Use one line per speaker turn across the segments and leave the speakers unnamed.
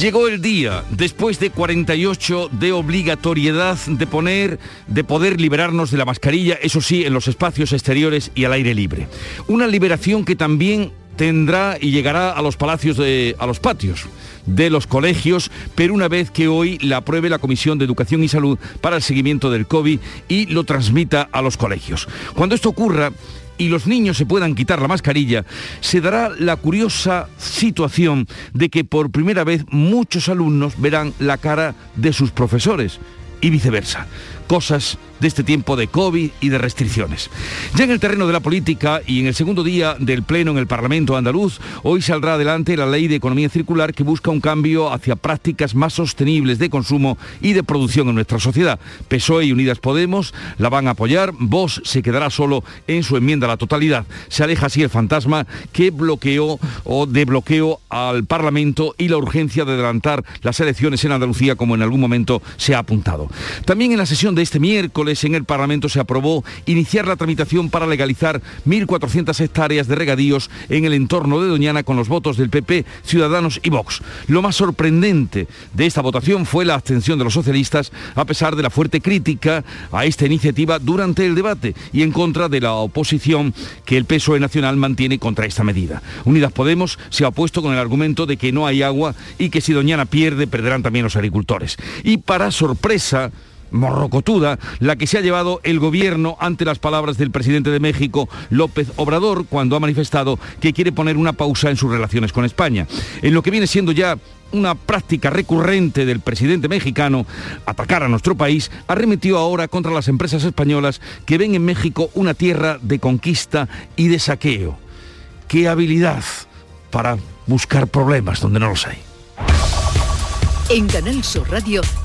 Llegó el día, después de 48 de obligatoriedad de poner, de poder liberarnos de la mascarilla, eso sí, en los espacios exteriores y al aire libre. Una liberación que también tendrá y llegará a los palacios de, a los patios de los colegios, pero una vez que hoy la apruebe la Comisión de Educación y Salud para el seguimiento del COVID y lo transmita a los colegios. Cuando esto ocurra, y los niños se puedan quitar la mascarilla, se dará la curiosa situación de que por primera vez muchos alumnos verán la cara de sus profesores y viceversa. Cosas de este tiempo de COVID y de restricciones. Ya en el terreno de la política y en el segundo día del Pleno en el Parlamento andaluz, hoy saldrá adelante la Ley de Economía Circular que busca un cambio hacia prácticas más sostenibles de consumo y de producción en nuestra sociedad. PSOE y Unidas Podemos la van a apoyar, Vox se quedará solo en su enmienda a la totalidad. Se aleja así el fantasma que bloqueó o de bloqueo al Parlamento y la urgencia de adelantar las elecciones en Andalucía como en algún momento se ha apuntado. También en la sesión de este miércoles en el Parlamento se aprobó iniciar la tramitación para legalizar 1.400 hectáreas de regadíos en el entorno de Doñana con los votos del PP, Ciudadanos y Vox. Lo más sorprendente de esta votación fue la abstención de los socialistas a pesar de la fuerte crítica a esta iniciativa durante el debate y en contra de la oposición que el PSOE Nacional mantiene contra esta medida. Unidas Podemos se ha opuesto con el argumento de que no hay agua y que si Doñana pierde, perderán también los agricultores. Y para sorpresa, morrocotuda la que se ha llevado el gobierno ante las palabras del presidente de México, López Obrador, cuando ha manifestado que quiere poner una pausa en sus relaciones con España. En lo que viene siendo ya una práctica recurrente del presidente mexicano, atacar a nuestro país, arremetió ahora contra las empresas españolas que ven en México una tierra de conquista y de saqueo. ¡Qué habilidad para buscar problemas donde no los hay!
En Canal Sur Radio,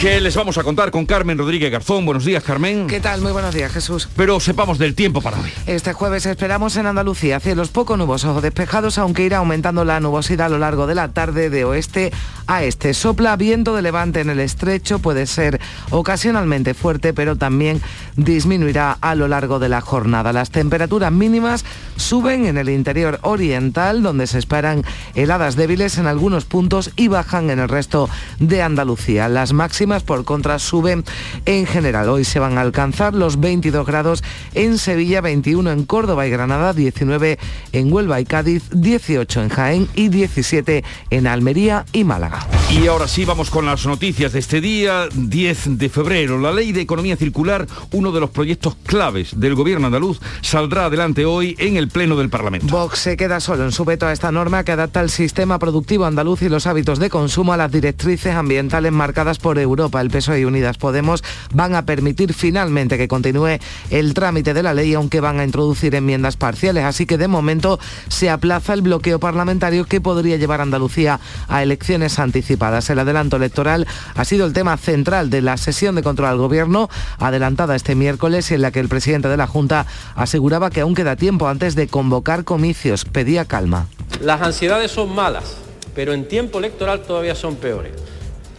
¿Qué les vamos a contar con Carmen Rodríguez Garzón? Buenos días, Carmen.
¿Qué tal? Muy buenos días, Jesús.
Pero sepamos del tiempo para hoy.
Este jueves esperamos en Andalucía cielos poco nubosos o despejados, aunque irá aumentando la nubosidad a lo largo de la tarde de oeste a este. Sopla viento de levante en el estrecho, puede ser ocasionalmente fuerte, pero también disminuirá a lo largo de la jornada. Las temperaturas mínimas suben en el interior oriental, donde se esperan heladas débiles en algunos puntos y bajan en el resto de Andalucía. Las máximas por contra suben en general. Hoy se van a alcanzar los 22 grados en Sevilla, 21 en Córdoba y Granada, 19 en Huelva y Cádiz, 18 en Jaén y 17 en Almería y Málaga.
Y ahora sí vamos con las noticias de este día, 10 de febrero. La ley de economía circular, uno de los proyectos claves del gobierno andaluz, saldrá adelante hoy en el Pleno del Parlamento.
Vox se queda solo en su veto a esta norma que adapta el sistema productivo andaluz y los hábitos de consumo a las directrices ambientales marcadas por Europa el PSOE y Unidas Podemos van a permitir finalmente que continúe el trámite de la ley, aunque van a introducir enmiendas parciales. Así que de momento se aplaza el bloqueo parlamentario que podría llevar a Andalucía a elecciones anticipadas. El adelanto electoral ha sido el tema central de la sesión de control al gobierno adelantada este miércoles y en la que el presidente de la Junta aseguraba que aún queda tiempo antes de convocar comicios. Pedía calma.
Las ansiedades son malas, pero en tiempo electoral todavía son peores.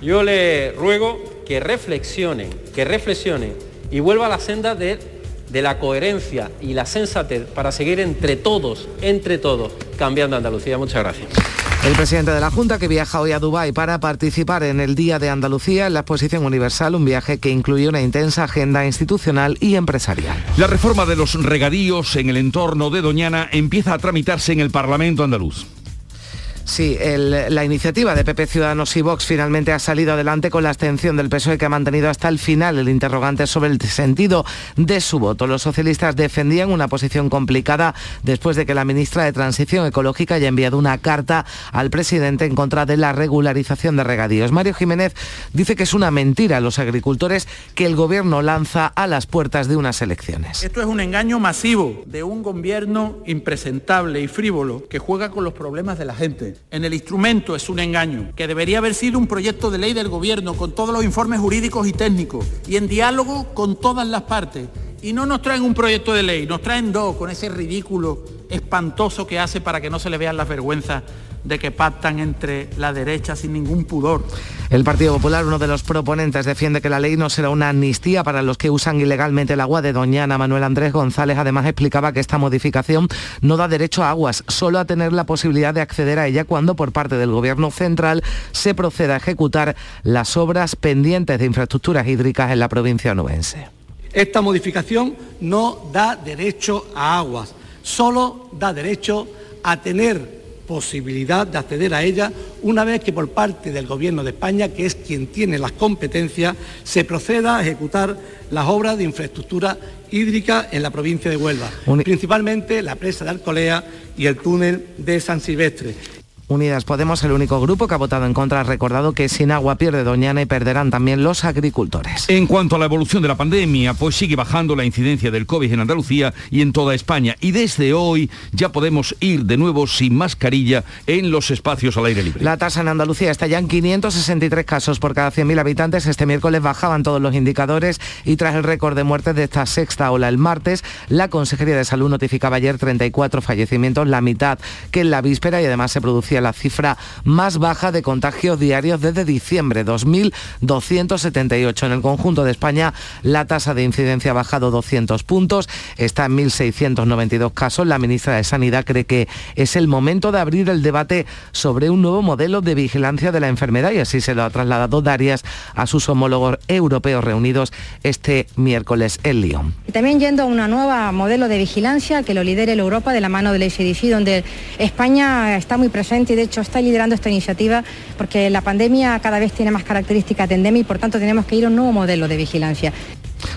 Yo le ruego que reflexionen, que reflexionen y vuelva a la senda de, de la coherencia y la sensatez para seguir entre todos, entre todos, cambiando Andalucía. Muchas gracias.
El presidente de la Junta que viaja hoy a Dubái para participar en el Día de Andalucía en la Exposición Universal, un viaje que incluye una intensa agenda institucional y empresarial.
La reforma de los regadíos en el entorno de Doñana empieza a tramitarse en el Parlamento andaluz.
Sí, la iniciativa de PP Ciudadanos y Vox finalmente ha salido adelante con la abstención del PSOE que ha mantenido hasta el final el interrogante sobre el sentido de su voto. Los socialistas defendían una posición complicada después de que la ministra de Transición Ecológica haya enviado una carta al presidente en contra de la regularización de regadíos. Mario Jiménez dice que es una mentira a los agricultores que el gobierno lanza a las puertas de unas elecciones.
Esto es un engaño masivo de un gobierno impresentable y frívolo que juega con los problemas de la gente en el instrumento es un engaño, que debería haber sido un proyecto de ley del Gobierno con todos los informes jurídicos y técnicos y en diálogo con todas las partes. Y no nos traen un proyecto de ley, nos traen dos con ese ridículo espantoso que hace para que no se le vean las vergüenzas de que pactan entre la derecha sin ningún pudor.
El Partido Popular, uno de los proponentes, defiende que la ley no será una amnistía para los que usan ilegalmente el agua de Doñana. Manuel Andrés González además explicaba que esta modificación no da derecho a aguas, solo a tener la posibilidad de acceder a ella cuando por parte del Gobierno central se proceda a ejecutar las obras pendientes de infraestructuras hídricas en la provincia onubense.
Esta modificación no da derecho a aguas, solo da derecho a tener posibilidad de acceder a ella una vez que por parte del Gobierno de España, que es quien tiene las competencias, se proceda a ejecutar las obras de infraestructura hídrica en la provincia de Huelva, principalmente la presa de Alcolea y el túnel de San Silvestre.
Unidas Podemos, el único grupo que ha votado en contra, ha recordado que sin agua pierde Doñana y perderán también los agricultores.
En cuanto a la evolución de la pandemia, pues sigue bajando la incidencia del COVID en Andalucía y en toda España. Y desde hoy ya podemos ir de nuevo sin mascarilla en los espacios al aire libre.
La tasa en Andalucía está ya en 563 casos por cada 100.000 habitantes. Este miércoles bajaban todos los indicadores y tras el récord de muertes de esta sexta ola el martes, la Consejería de Salud notificaba ayer 34 fallecimientos, la mitad que en la víspera y además se producía la cifra más baja de contagios diarios desde diciembre, 2.278. En el conjunto de España, la tasa de incidencia ha bajado 200 puntos, está en 1.692 casos. La ministra de Sanidad cree que es el momento de abrir el debate sobre un nuevo modelo de vigilancia de la enfermedad y así se lo ha trasladado Darias a sus homólogos europeos reunidos este miércoles en Lyon.
También yendo a una nueva modelo de vigilancia que lo lidere la Europa de la mano del ECDC, donde España está muy presente y de hecho está liderando esta iniciativa porque la pandemia cada vez tiene más características de endemia y por tanto tenemos que ir a un nuevo modelo de vigilancia.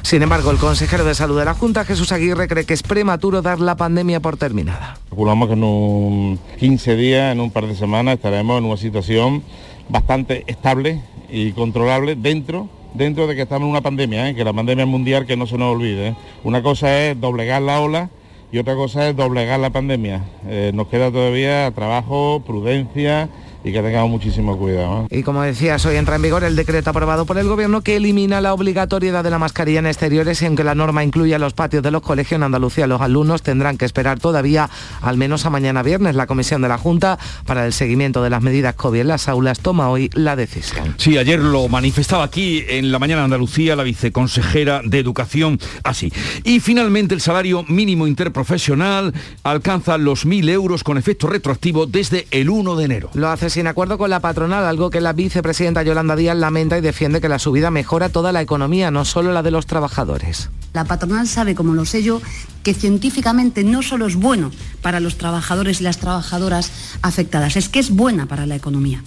Sin embargo, el consejero de salud de la Junta, Jesús Aguirre, cree que es prematuro dar la pandemia por terminada.
Calculamos que en un 15 días, en un par de semanas, estaremos en una situación bastante estable y controlable dentro dentro de que estamos en una pandemia, ¿eh? que la pandemia mundial que no se nos olvide. ¿eh? Una cosa es doblegar la ola y otra cosa es doblegar la pandemia. Eh, nos queda todavía trabajo, prudencia y que tengamos muchísimo cuidado.
Y como decías, hoy entra en vigor el decreto aprobado por el Gobierno que elimina la obligatoriedad de la mascarilla en exteriores y aunque la norma incluye los patios de los colegios en Andalucía, los alumnos tendrán que esperar todavía al menos a mañana viernes. La Comisión de la Junta para el seguimiento de las medidas COVID en las aulas toma hoy la decisión.
Sí, ayer lo manifestaba aquí en la mañana Andalucía la viceconsejera de Educación así. Y finalmente el salario mínimo interprofesional alcanza los 1.000 euros con efecto retroactivo desde el 1 de enero.
Lo hace sin acuerdo con la patronal, algo que la vicepresidenta Yolanda Díaz lamenta y defiende que la subida mejora toda la economía, no solo la de los trabajadores.
La patronal sabe, como lo sé yo, que científicamente no solo es bueno para los trabajadores y las trabajadoras afectadas, es que es buena para la economía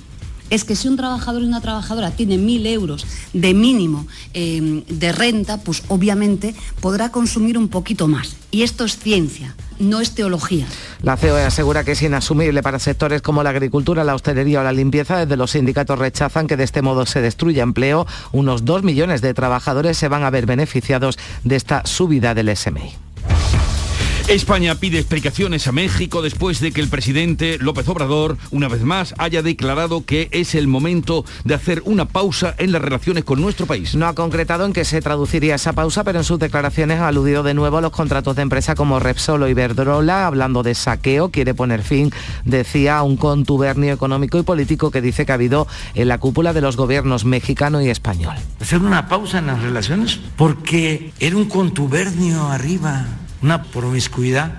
es que si un trabajador y una trabajadora tiene mil euros de mínimo eh, de renta, pues obviamente podrá consumir un poquito más. Y esto es ciencia, no es teología.
La COE asegura que es inasumible para sectores como la agricultura, la hostelería o la limpieza. Desde los sindicatos rechazan que de este modo se destruya empleo. Unos dos millones de trabajadores se van a ver beneficiados de esta subida del SMI.
España pide explicaciones a México después de que el presidente López Obrador, una vez más, haya declarado que es el momento de hacer una pausa en las relaciones con nuestro país.
No ha concretado en qué se traduciría esa pausa, pero en sus declaraciones ha aludido de nuevo a los contratos de empresa como Repsol o Iberdrola, hablando de saqueo, quiere poner fin, decía, a un contubernio económico y político que dice que ha habido en la cúpula de los gobiernos mexicano y español.
Hacer una pausa en las relaciones porque era un contubernio arriba una promiscuidad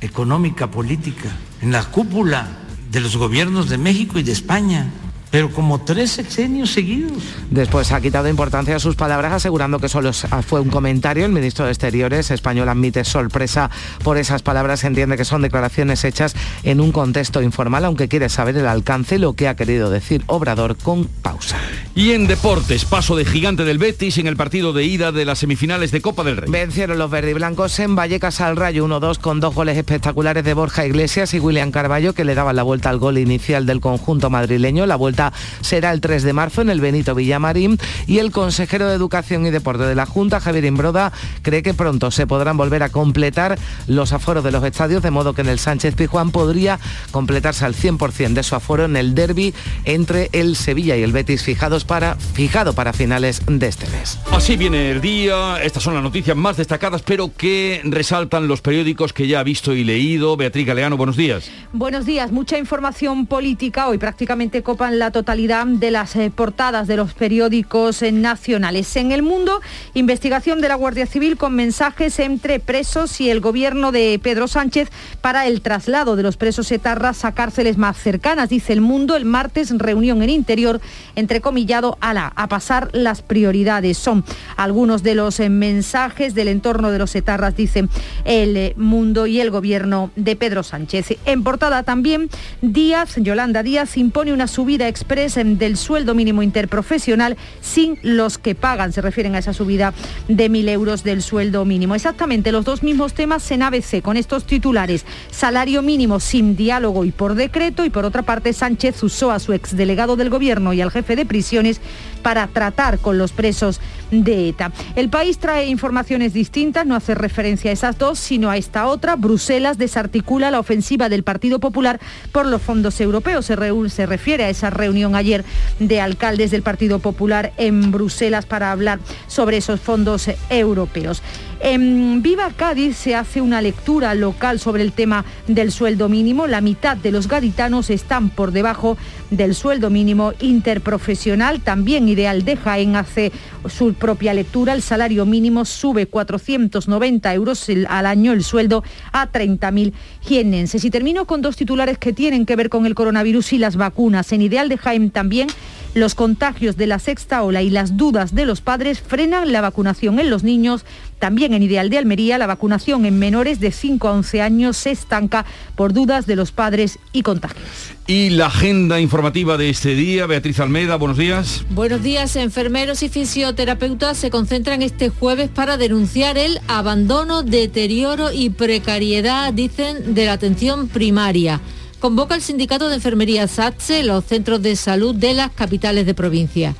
económica, política, en la cúpula de los gobiernos de México y de España pero como tres sexenios seguidos.
Después ha quitado importancia a sus palabras asegurando que solo fue un comentario. El ministro de Exteriores español admite sorpresa por esas palabras. Entiende que son declaraciones hechas en un contexto informal, aunque quiere saber el alcance, lo que ha querido decir Obrador con pausa.
Y en deportes, paso de gigante del Betis en el partido de ida de las semifinales de Copa del Rey.
Vencieron los verdiblancos en Vallecas al Rayo 1-2 con dos goles espectaculares de Borja Iglesias y William Carballo que le daban la vuelta al gol inicial del conjunto madrileño. La vuelta cita será el 3 de marzo en el Benito Villamarín y el consejero de Educación y Deporte de la Junta, Javier Imbroda, cree que pronto se podrán volver a completar los aforos de los estadios, de modo que en el Sánchez Pijuán podría completarse al 100% de su aforo en el derby entre el Sevilla y el Betis fijados para, fijado para finales de este mes.
Así viene el día, estas son las noticias más destacadas, pero que resaltan los periódicos que ya ha visto y leído. Beatriz Galeano, buenos días.
Buenos días, mucha información política. Hoy prácticamente copan la totalidad de las eh, portadas de los periódicos eh, nacionales. En el mundo, investigación de la Guardia Civil con mensajes entre presos y el gobierno de Pedro Sánchez para el traslado de los presos etarras a cárceles más cercanas. Dice el mundo, el martes reunión en interior, entrecomillado a la, a pasar las prioridades. Son algunos de los eh, mensajes del entorno de los etarras, dice el mundo y el gobierno de Pedro Sánchez. En portada también, Díaz, Yolanda Díaz, impone una subida express del sueldo mínimo interprofesional sin los que pagan. Se refieren a esa subida de mil euros del sueldo mínimo. Exactamente los dos mismos temas en ABC, con estos titulares. Salario mínimo sin diálogo y por decreto. Y por otra parte, Sánchez usó a su exdelegado del gobierno y al jefe de prisiones para tratar con los presos de ETA. El país trae informaciones distintas, no hace referencia a esas dos, sino a esta otra. Bruselas desarticula la ofensiva del Partido Popular por los fondos europeos. Se, se refiere a esa reunión ayer de alcaldes del Partido Popular en Bruselas para hablar sobre esos fondos europeos. En Viva Cádiz se hace una lectura local sobre el tema del sueldo mínimo. La mitad de los gaditanos están por debajo del sueldo mínimo interprofesional. También Ideal de Jaén hace su propia lectura. El salario mínimo sube 490 euros al año, el sueldo a 30.000 jienenses. Y termino con dos titulares que tienen que ver con el coronavirus y las vacunas. En Ideal de Jaén también los contagios de la sexta ola y las dudas de los padres frenan la vacunación en los niños. También en Ideal de Almería, la vacunación en menores de 5 a 11 años se estanca por dudas de los padres y contagios.
Y la agenda informativa de este día, Beatriz Almeida, buenos días.
Buenos días, enfermeros y fisioterapeutas se concentran este jueves para denunciar el abandono, deterioro y precariedad, dicen, de la atención primaria convoca el sindicato de enfermería SATSE los centros de salud de las capitales de provincia.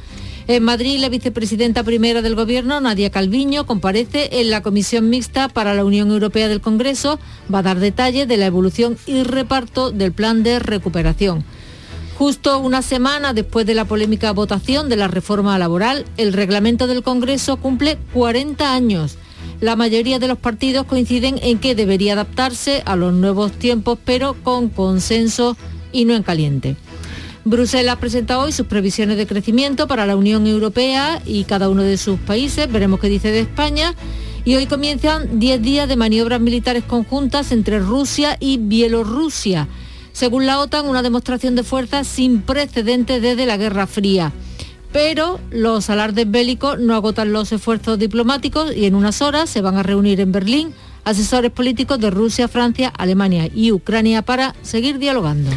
En Madrid, la vicepresidenta primera del Gobierno, Nadia Calviño, comparece en la Comisión Mixta para la Unión Europea del Congreso. Va a dar detalles de la evolución y reparto del plan de recuperación. Justo una semana después de la polémica votación de la reforma laboral, el reglamento del Congreso cumple 40 años. La mayoría de los partidos coinciden en que debería adaptarse a los nuevos tiempos, pero con consenso y no en caliente. Bruselas presenta hoy sus previsiones de crecimiento para la Unión Europea y cada uno de sus países. Veremos qué dice de España. Y hoy comienzan 10 días de maniobras militares conjuntas entre Rusia y Bielorrusia. Según la OTAN, una demostración de fuerza sin precedentes desde la Guerra Fría pero los alardes bélicos no agotan los esfuerzos diplomáticos y en unas horas se van a reunir en Berlín asesores políticos de Rusia, Francia, Alemania y Ucrania para seguir dialogando.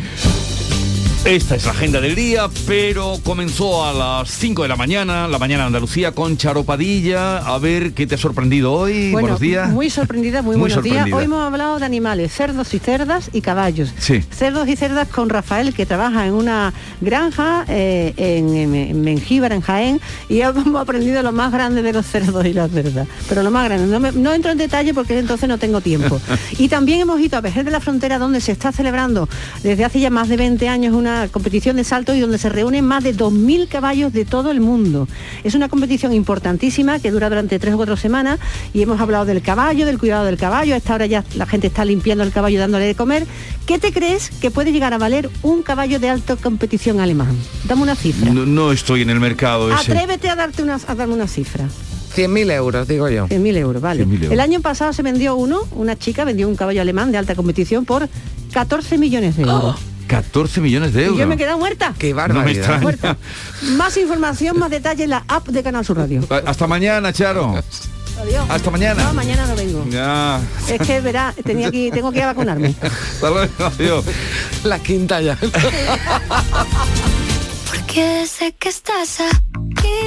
Esta es la agenda del día, pero comenzó a las 5 de la mañana, la mañana de Andalucía, con Charopadilla. A ver qué te ha sorprendido hoy. buenos días.
Muy sorprendida, muy, buenos días. Hoy hemos hablado de animales, cerdos y cerdas y caballos.
Sí.
Cerdos y cerdas con Rafael, que trabaja en una granja eh, en, Mengíbar, en Jaén, y hemos aprendido lo más grande de los cerdos y las cerdas. Pero lo más grande, no, no entro en detalle porque entonces no tengo tiempo. y también hemos ido a Vejer de la Frontera, donde se está celebrando desde hace ya más de 20 años una competición de salto y donde se reúnen más de 2.000 caballos de todo el mundo. Es una competición importantísima que dura durante tres o cuatro semanas y hemos hablado del caballo, del cuidado del caballo. A esta hora ya la gente está limpiando el caballo dándole de comer. ¿Qué te crees que puede llegar a valer un caballo de alta competición alemán? Dame una cifra.
No, estoy en el mercado ese.
Atrévete a, darte una, a darme una cifra.
100.000 euros, digo yo.
100.000 euros, vale. El año pasado se vendió uno, una chica vendió un caballo alemán de alta competición por 14 millones de euros.
14 millones de euros.
yo me he quedado muerta.
Qué barbaridad.
muerta. Más información, más detalle en la app de Canal Sur Radio.
Hasta mañana, Charo.
Adiós.
Hasta mañana.
No, mañana no vengo.
Ya.
Es que verá, tenía que, tengo que ir a vacunarme.
Hasta luego, adiós.
La quinta ya.
Porque sé que estás aquí,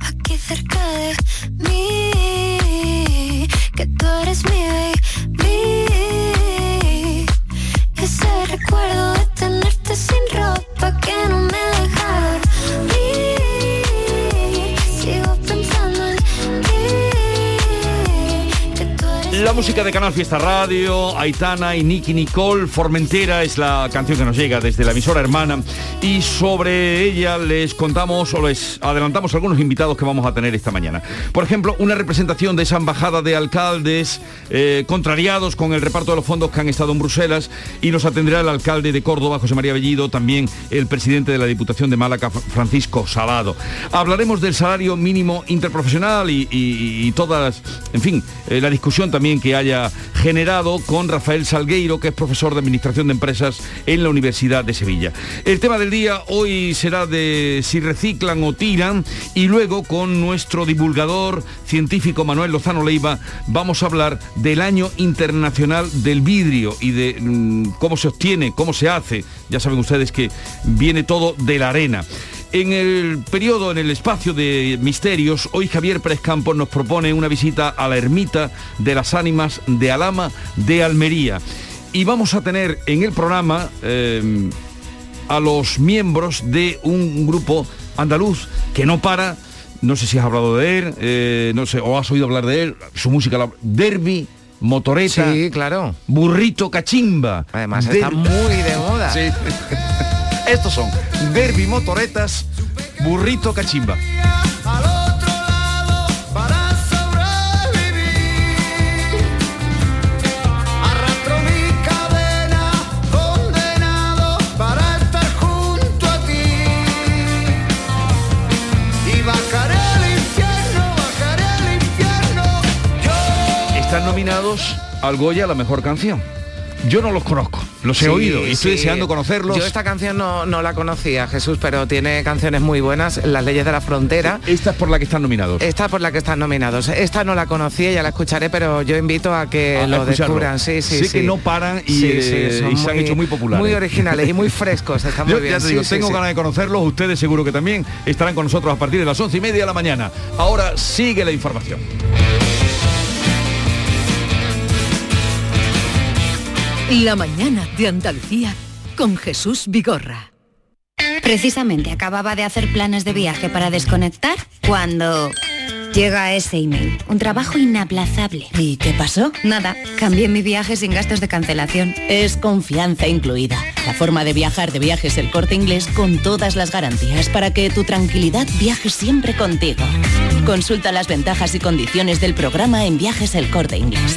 aquí cerca de mí, que tú eres mi recuerdo de tenerte sin ropa que no me
La música de Canal Fiesta Radio, Aitana y Nicky Nicole, Formentera es la canción que nos llega desde la emisora hermana y sobre ella les contamos o les adelantamos algunos invitados que vamos a tener esta mañana. Por ejemplo, una representación de esa embajada de alcaldes eh, contrariados con el reparto de los fondos que han estado en Bruselas y nos atenderá el alcalde de Córdoba, José María Bellido, también el presidente de la Diputación de Málaga, Francisco Salado. Hablaremos del salario mínimo interprofesional y, y todas, en fin, eh, la discusión también que haya generado con Rafael Salgueiro, que es profesor de Administración de Empresas en la Universidad de Sevilla. El tema del día hoy será de si reciclan o tiran y luego con nuestro divulgador científico Manuel Lozano Leiva vamos a hablar del Año Internacional del Vidrio y de mm, cómo se obtiene, cómo se hace. Ya saben ustedes que viene todo de la arena. En el periodo, en el espacio de misterios, hoy Javier Pérez Campos nos propone una visita a la ermita de las ánimas de Alama de Almería. Y vamos a tener en el programa eh, a los miembros de un grupo andaluz que no para, no sé si has hablado de él, eh, no sé, o has oído hablar de él, su música, Derby motoreta.
Sí, claro.
Burrito cachimba.
Además está muy de moda.
Sí. Estos son Derby Motoretas, Burrito Cachimba. Están nominados al Goya la mejor canción. Yo no los conozco, los he
Sí,
oído y estoy
sí.
deseando conocerlos.
Yo esta canción no, no la conocía, Jesús, pero tiene canciones muy buenas, Las leyes de la frontera.
Esta es por la que están nominados.
Esta por la que están nominados. Esta no la conocía, ya la escucharé, pero yo invito a que
A
lo
escucharlo.
descubran. Sí, sí,
Sé
sí.
que no paran y, eh, se han hecho muy populares.
Muy originales y muy frescos, están
Yo
muy bien.
ya te digo,
Sí, sí,
tengo ganas de conocerlos, ustedes seguro que también estarán con nosotros a partir de las once y media de la mañana. Ahora sigue la información.
La mañana de Andalucía con Jesús Vigorra.
Precisamente acababa de hacer planes de viaje para desconectar cuando llega ese email. Un trabajo inaplazable. ¿Y qué pasó? Nada, cambié mi viaje sin gastos de cancelación.
Es confianza incluida. La forma de viajar de viajes el corte inglés con todas las garantías para que tu tranquilidad viaje siempre contigo. Consulta las ventajas y condiciones del programa en viajes el corte inglés.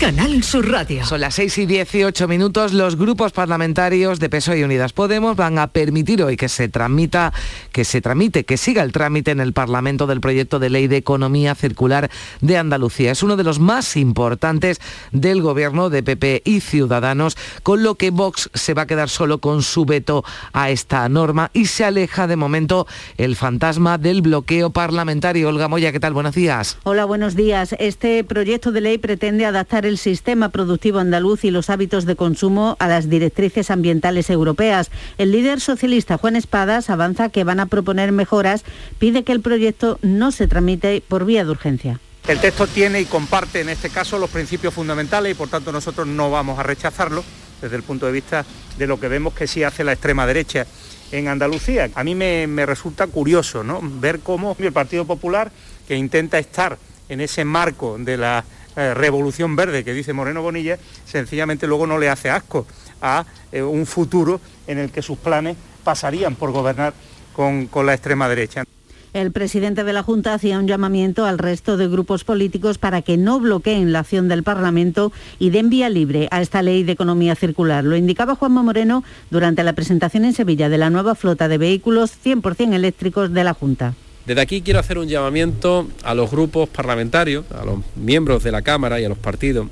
Canal Sur Radio.
Son las 6 y 18 minutos. Los grupos parlamentarios de PSOE y Unidas Podemos van a permitir hoy que se tramita, que se tramite, que siga el trámite en el Parlamento del proyecto de ley de economía circular de Andalucía. Es uno de los más importantes del gobierno de PP y Ciudadanos, con lo que Vox se va a quedar solo con su veto a esta norma y se aleja de momento el fantasma del bloqueo parlamentario. Olga Moya, ¿qué tal? Buenos días.
Hola, buenos días. Este proyecto de ley pretende adaptar el sistema productivo andaluz y los hábitos de consumo a las directrices ambientales europeas. El líder socialista Juan Espadas avanza que van a proponer mejoras, pide que el proyecto no se tramite por vía de urgencia.
El texto tiene y comparte en este caso los principios fundamentales y por tanto nosotros no vamos a rechazarlo desde el punto de vista de lo que vemos que sí hace la extrema derecha en Andalucía. A mí me, me resulta curioso ¿no? ver cómo el Partido Popular, que intenta estar en ese marco de la eh, revolución verde que dice Moreno Bonilla, sencillamente luego no le hace asco a eh, un futuro en el que sus planes pasarían por gobernar con, con la extrema derecha.
El presidente de la Junta hacía un llamamiento al resto de grupos políticos para que no bloqueen la acción del Parlamento y den vía libre a esta ley de economía circular. Lo indicaba Juanma Moreno durante la presentación en Sevilla de la nueva flota de vehículos 100% eléctricos de la Junta.
Desde aquí quiero hacer un llamamiento a los grupos parlamentarios, a los miembros de la Cámara y a los partidos,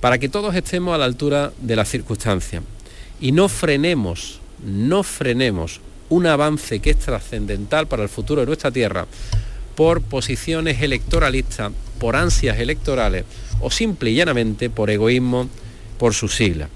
para que todos estemos a la altura de las circunstancias y no frenemos, no frenemos un avance que es trascendental para el futuro de nuestra tierra por posiciones electoralistas por ansias electorales o simple y llanamente por egoísmo por sus siglas.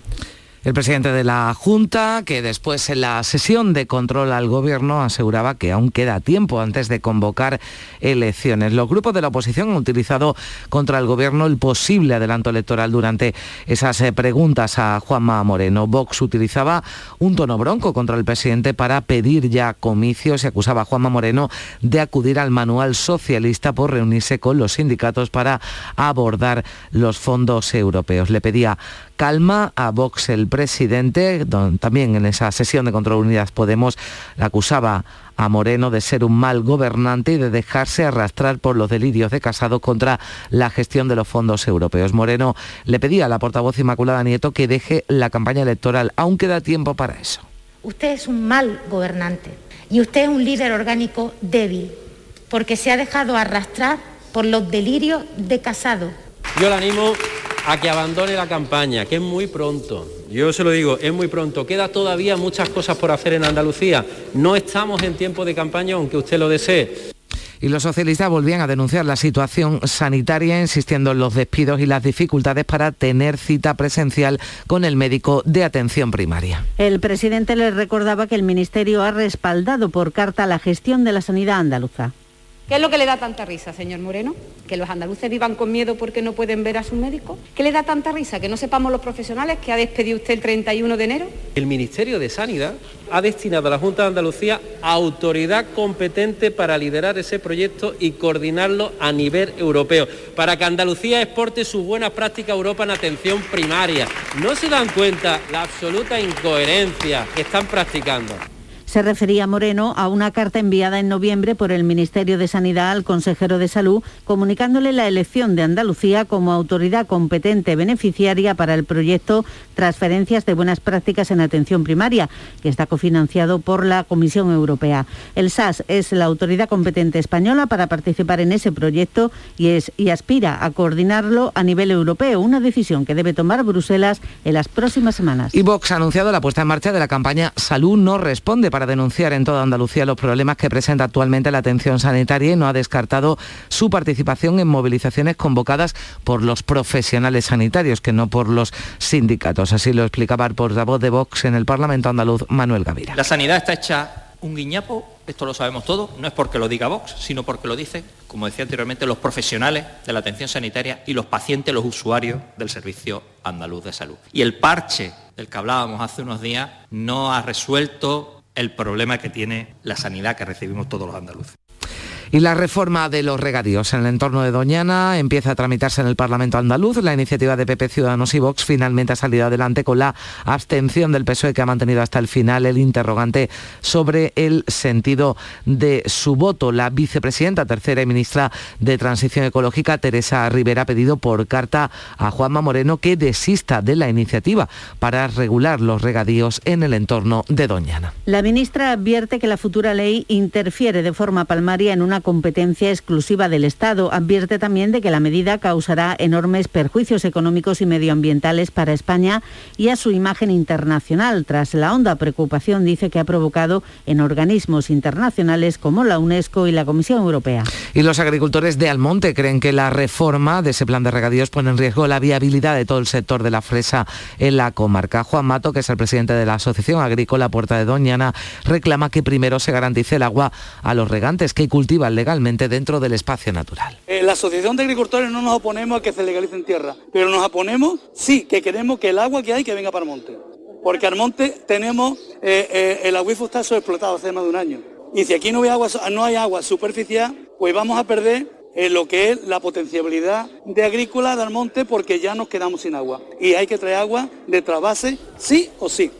El presidente de la Junta, que después en la sesión de control al gobierno aseguraba que aún queda tiempo antes de convocar elecciones. Los grupos de la oposición han utilizado contra el gobierno el posible adelanto electoral durante esas eh, preguntas a Juanma Moreno. Vox utilizaba un tono bronco contra el presidente para pedir ya comicios y acusaba a Juanma Moreno de acudir al manual socialista por reunirse con los sindicatos para abordar los fondos europeos. Le pedía calma a Vox el presidente, también en esa sesión de control Unidas Podemos acusaba a Moreno de ser un mal gobernante y de dejarse arrastrar por los delirios de Casado contra la gestión de los fondos europeos. Moreno le pedía a la portavoz Inmaculada Nieto que deje la campaña electoral, aún queda tiempo para eso.
Usted es un mal gobernante y usted es un líder orgánico débil, porque se ha dejado arrastrar por los delirios de Casado.
Yo le animo a que abandone la campaña, que es muy pronto. Yo se lo digo, es muy pronto. Queda todavía muchas cosas por hacer en Andalucía. No estamos en tiempo de campaña, aunque usted lo desee.
Y los socialistas volvían a denunciar la situación sanitaria, insistiendo en los despidos y las dificultades para tener cita presencial con el médico de atención primaria.
El presidente les recordaba que el Ministerio ha respaldado por carta la gestión de la sanidad andaluza.
¿Qué es lo que le da tanta risa, señor Moreno? ¿Que los andaluces vivan con miedo porque no pueden ver a su médico? ¿Qué le da tanta risa? ¿Que no sepamos los profesionales que ha despedido usted el 31 de enero?
El Ministerio de Sanidad ha destinado a la Junta de Andalucía autoridad competente para liderar ese proyecto y coordinarlo a nivel europeo, para que Andalucía exporte sus buenas prácticas a Europa en atención primaria. ¿No se dan cuenta la absoluta incoherencia que están practicando?
Se refería Moreno a una carta enviada en noviembre por el Ministerio de Sanidad al consejero de Salud, comunicándole la elección de Andalucía como autoridad competente beneficiaria para el proyecto Transferencias de Buenas Prácticas en Atención Primaria, que está cofinanciado por la Comisión Europea. El SAS es la autoridad competente española para participar en ese proyecto y, es, y aspira a coordinarlo a nivel europeo, una decisión que debe tomar Bruselas en las próximas semanas.
Y Vox ha anunciado la puesta en marcha de la campaña Salud no responde para denunciar en toda Andalucía los problemas que presenta actualmente la atención sanitaria y no ha descartado su participación en movilizaciones convocadas por los profesionales sanitarios, que no por los sindicatos. Así lo explicaba el portavoz de Vox en el Parlamento andaluz, Manuel Gavira.
La sanidad está hecha un guiñapo, esto lo sabemos todos, no es porque lo diga Vox, sino porque lo dicen, como decía anteriormente, los profesionales de la atención sanitaria y los pacientes, los usuarios del Servicio Andaluz de Salud. Y el parche del que hablábamos hace unos días no ha resuelto el problema que tiene la sanidad que recibimos todos los andaluces.
Y la reforma de los regadíos en el entorno de Doñana empieza a tramitarse en el Parlamento andaluz. La iniciativa de PP Ciudadanos y Vox finalmente ha salido adelante con la abstención del PSOE que ha mantenido hasta el final el interrogante sobre el sentido de su voto. La vicepresidenta tercera y ministra de Transición Ecológica, Teresa Rivera, ha pedido por carta a Juanma Moreno que desista de la iniciativa para regular los regadíos en el entorno de Doñana.
La ministra advierte que la futura ley interfiere de forma palmaria en una competencia exclusiva del Estado. Advierte también de que la medida causará enormes perjuicios económicos y medioambientales para España y a su imagen internacional, tras la honda preocupación, dice, que ha provocado en organismos internacionales como la UNESCO y la Comisión Europea.
Y los agricultores de Almonte creen que la reforma de ese plan de regadíos pone en riesgo la viabilidad de todo el sector de la fresa en la comarca. Juan Mato, que es el presidente de la Asociación Agrícola Puerta de Doñana, reclama que primero se garantice el agua a los regantes que cultivan legalmente dentro del espacio natural.
Eh, la Asociación de Agricultores no nos oponemos a que se legalicen tierra, pero nos oponemos, sí, que queremos que el agua que hay que venga para el monte. Porque al monte tenemos, eh, eh, el acuífero está sobreexplotado hace más de un año. Y si aquí no hay agua, no hay agua superficial, pues vamos a perder lo que es la potencialidad de agrícola del monte porque ya nos quedamos sin agua. Y hay que traer agua de trasvase, sí o sí.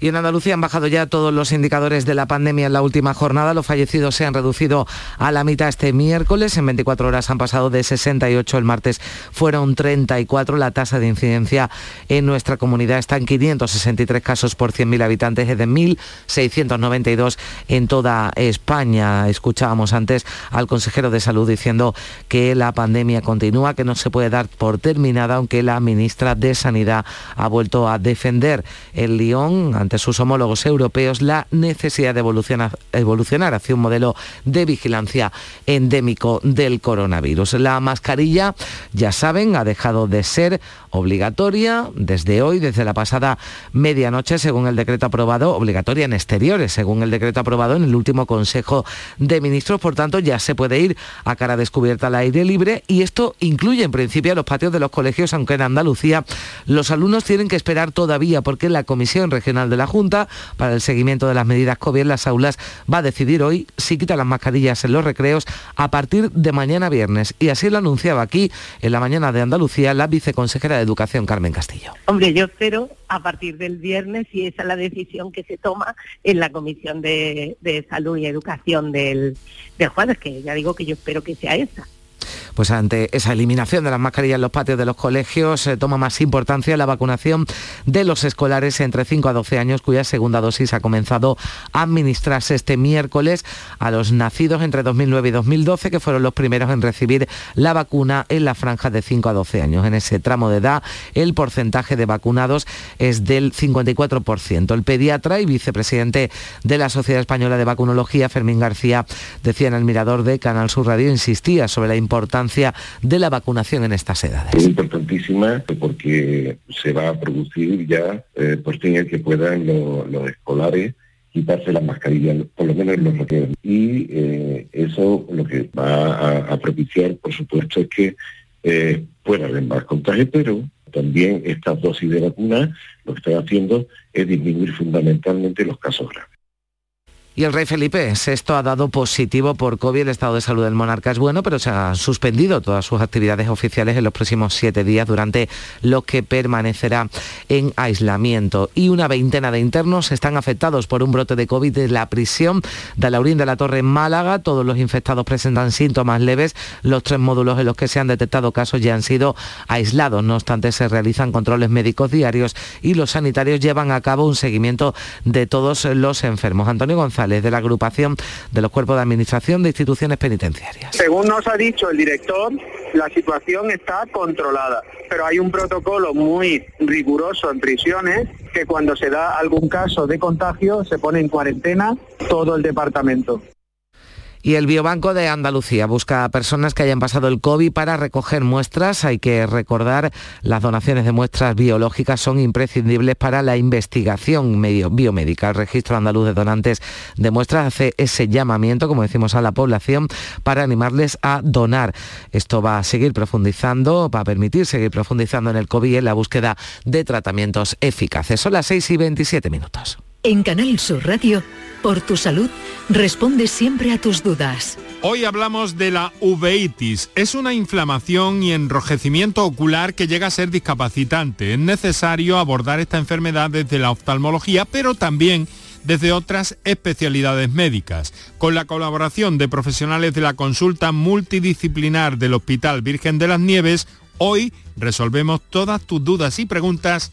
Y en Andalucía han bajado ya todos los indicadores de la pandemia en la última jornada. Los fallecidos se han reducido a la mitad este miércoles. En 24 horas han pasado de 68. El martes fueron 34. La tasa de incidencia en nuestra comunidad está en 563 casos por 100.000 habitantes, es de 1.692 en toda España. Escuchábamos antes al consejero de Salud diciendo que la pandemia continúa, que no se puede dar por terminada, aunque la ministra de Sanidad ha vuelto a defender el Lyon sus homólogos europeos la necesidad de evolucionar, evolucionar hacia un modelo de vigilancia endémico del coronavirus. La mascarilla, ya saben, ha dejado de ser obligatoria desde hoy, desde la pasada medianoche, según el decreto aprobado, obligatoria en exteriores, según el decreto aprobado en el último Consejo de Ministros. Por tanto, ya se puede ir a cara descubierta al aire libre y esto incluye en principio a los patios de los colegios, aunque en Andalucía los alumnos tienen que esperar todavía porque la Comisión Regional de la Junta para el seguimiento de las medidas COVID las aulas va a decidir hoy si quita las mascarillas en los recreos a partir de mañana viernes. Y así lo anunciaba aquí en la mañana de Andalucía la viceconsejera de Educación, Carmen Castillo.
Hombre, yo espero a partir del viernes y esa es la decisión que se toma en la Comisión de, de Salud y Educación del, del jueves, que ya digo que yo espero que sea esa
pues ante esa eliminación de las mascarillas en los patios de los colegios, se toma más importancia la vacunación de los escolares entre 5 a 12 años, cuya segunda dosis ha comenzado a administrarse este miércoles a los nacidos entre 2009 y 2012, que fueron los primeros en recibir la vacuna en la franja de 5 a 12 años. En ese tramo de edad, el porcentaje de vacunados es del 54%. El pediatra y vicepresidente de la Sociedad Española de Vacunología, Fermín García, decía en el mirador de Canal Sur Radio, insistía sobre la importancia de la vacunación en estas edades.
Es importantísima porque se va a producir ya eh, por fin que puedan los escolares quitarse las mascarillas, por lo menos los recreos. Y eh, eso lo que va a, propiciar, por supuesto, es que eh, pueda haber más contagios, pero también estas dosis de vacuna lo que están haciendo es disminuir fundamentalmente los casos graves.
Y el rey Felipe VI ha dado positivo por COVID. El estado de salud del monarca es bueno, pero se han suspendido todas sus actividades oficiales en los próximos siete días, durante los que permanecerá en aislamiento. Y una veintena de internos están afectados por un brote de COVID de la prisión de Laurín de la Torre en Málaga. Todos los infectados presentan síntomas leves. Los tres módulos en los que se han detectado casos ya han sido aislados. No obstante, se realizan controles médicos diarios y los sanitarios llevan a cabo un seguimiento de todos los enfermos. Antonio González de la agrupación de los cuerpos de administración de instituciones penitenciarias.
Según nos ha dicho el director, la situación está controlada, pero hay un protocolo muy riguroso en prisiones que cuando se da algún caso de contagio se pone en cuarentena todo el departamento.
Y el Biobanco de Andalucía busca a personas que hayan pasado el COVID para recoger muestras. Hay que recordar, las donaciones de muestras biológicas son imprescindibles para la investigación biomédica. El Registro Andaluz de Donantes de Muestras hace ese llamamiento, como decimos, a la población para animarles a donar. Esto va a seguir profundizando, va a permitir seguir profundizando en el COVID en la búsqueda de tratamientos eficaces. Son las 6 y 27 minutos.
En Canal Sur Radio, por tu salud, responde siempre a tus dudas.
Hoy hablamos de la uveitis. Es una inflamación y enrojecimiento ocular que llega a ser discapacitante. Es necesario abordar esta enfermedad desde la oftalmología, pero también desde otras especialidades médicas. Con la colaboración de profesionales de la consulta multidisciplinar del Hospital Virgen de las Nieves, hoy resolvemos todas tus dudas y preguntas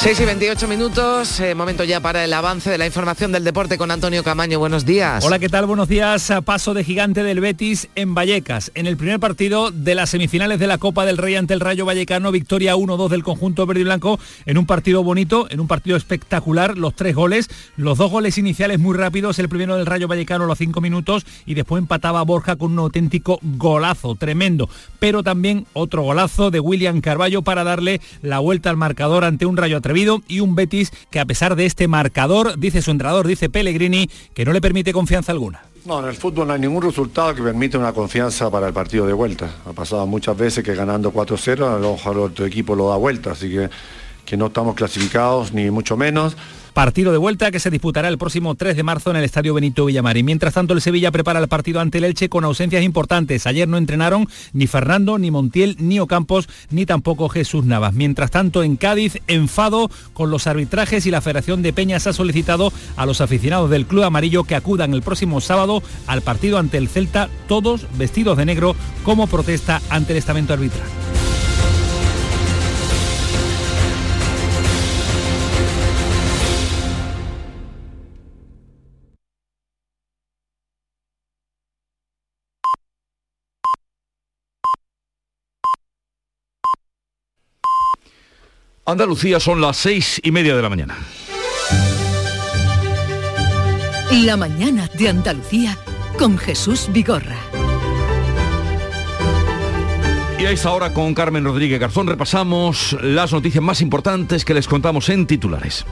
6 y 28 minutos, eh, momento ya para el avance de la información del deporte con Antonio Camaño. Buenos días.
Hola, ¿qué tal? Buenos días. Paso de gigante del Betis en Vallecas. En el primer partido de las semifinales de la Copa del Rey ante el Rayo Vallecano, victoria 1-2 del conjunto verde y blanco en un partido bonito, en un partido espectacular. Los tres goles, los dos goles iniciales muy rápidos. El primero del Rayo Vallecano los cinco minutos y después empataba Borja con un auténtico golazo, tremendo. Pero también otro golazo de William Carballo para darle la vuelta al marcador ante un Rayo y un Betis que a pesar de este marcador, dice su entrenador, dice Pellegrini, que no le permite confianza alguna.
No, en el fútbol no hay ningún resultado que permita una confianza para el partido de vuelta. Ha pasado muchas veces que ganando 4-0, a lo mejor otro equipo lo da vuelta, así que que no estamos clasificados ni mucho menos.
Partido de vuelta que se disputará el próximo 3 de marzo en el Estadio Benito Villamarín. Mientras tanto, el Sevilla prepara el partido ante el Elche con ausencias importantes. Ayer no entrenaron ni Fernando, ni Montiel, ni Ocampos, ni tampoco Jesús Navas. Mientras tanto, en Cádiz, enfado con los arbitrajes y la Federación de Peñas ha solicitado a los aficionados del Club Amarillo que acudan el próximo sábado al partido ante el Celta, todos vestidos de negro como protesta ante el estamento arbitral.
Andalucía son las seis y media de la mañana.
La mañana de Andalucía con Jesús Vigorra.
Y a esta hora con Carmen Rodríguez Garzón repasamos las noticias más importantes que les contamos en titulares.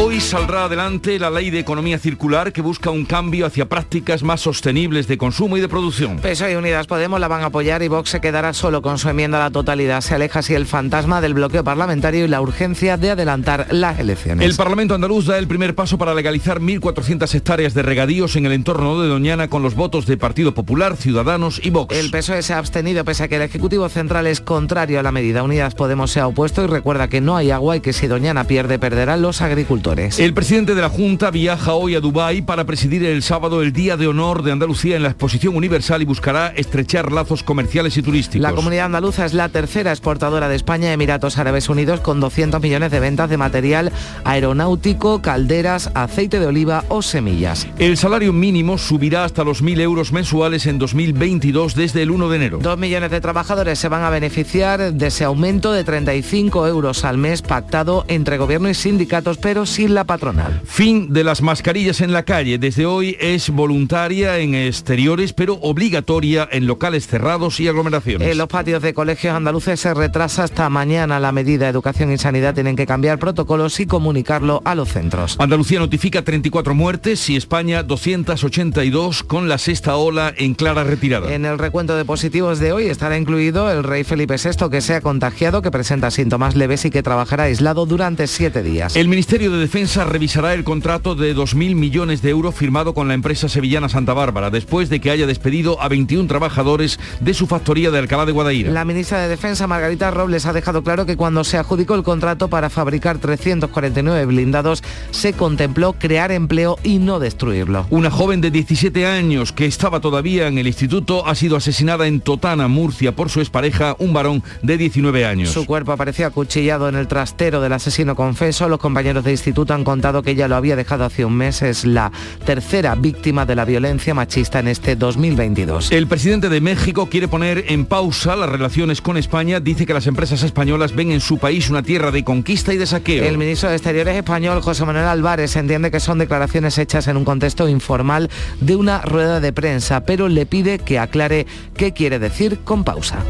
Hoy saldrá adelante la ley de economía circular que busca un cambio hacia prácticas más sostenibles de consumo y de producción.
PSOE y Unidas Podemos la van a apoyar y Vox se quedará solo con su enmienda a la totalidad. Se aleja así el fantasma del bloqueo parlamentario y la urgencia de adelantar las elecciones.
El Parlamento andaluz da el primer paso para legalizar 1.400 hectáreas de regadíos en el entorno de Doñana con los votos de Partido Popular, Ciudadanos y Vox.
El PSOE se ha abstenido pese a que el Ejecutivo Central es contrario a la medida. Unidas Podemos se ha opuesto y recuerda que no hay agua y que si Doñana pierde perderán los agricultores.
El presidente de la Junta viaja hoy a Dubái para presidir el sábado el Día de Honor de Andalucía en la Exposición Universal y buscará estrechar lazos comerciales y turísticos.
La comunidad andaluza es la tercera exportadora de España a Emiratos Árabes Unidos con 200 millones de ventas de material aeronáutico, calderas, aceite de oliva o semillas.
El salario mínimo subirá hasta los 1.000 euros mensuales en 2022 desde el 1 de enero.
Dos millones de trabajadores se van a beneficiar de ese aumento de 35 euros al mes pactado entre gobierno y sindicatos, pero sin la patronal.
Fin de las mascarillas en la calle. Desde hoy es voluntaria en exteriores, pero obligatoria en locales cerrados y aglomeraciones.
En los patios de colegios andaluces se retrasa hasta mañana la medida. Educación y Sanidad tienen que cambiar protocolos y comunicarlo a los centros.
Andalucía notifica 34 muertes y España 282 con la sexta ola en clara retirada.
En el recuento de positivos de hoy estará incluido el rey Felipe VI que se ha contagiado, que presenta síntomas leves y que trabajará aislado durante siete días.
El Ministerio de Defensa revisará el contrato de 2.000 millones de euros firmado con la empresa sevillana Santa Bárbara después de que haya despedido a 21 trabajadores de su factoría de Alcalá de Guadaira.
La ministra de Defensa, Margarita Robles, ha dejado claro que cuando se adjudicó el contrato para fabricar 349 blindados, se contempló crear empleo y no destruirlo.
Una joven de 17 años que estaba todavía en el instituto ha sido asesinada en Totana, Murcia, por su expareja, un varón de 19 años.
Su cuerpo apareció acuchillado en el trastero del asesino confeso. Los compañeros de instituto han contado que ella lo había dejado hace un mes. Es la tercera víctima de la violencia machista en este 2022.
El presidente de México quiere poner en pausa las relaciones con España. Dice que las empresas españolas ven en su país una tierra de conquista y de saqueo.
El ministro de Exteriores español, José Manuel Álvarez, entiende que son declaraciones hechas en un contexto informal de una rueda de prensa, pero le pide que aclare qué quiere decir con pausa.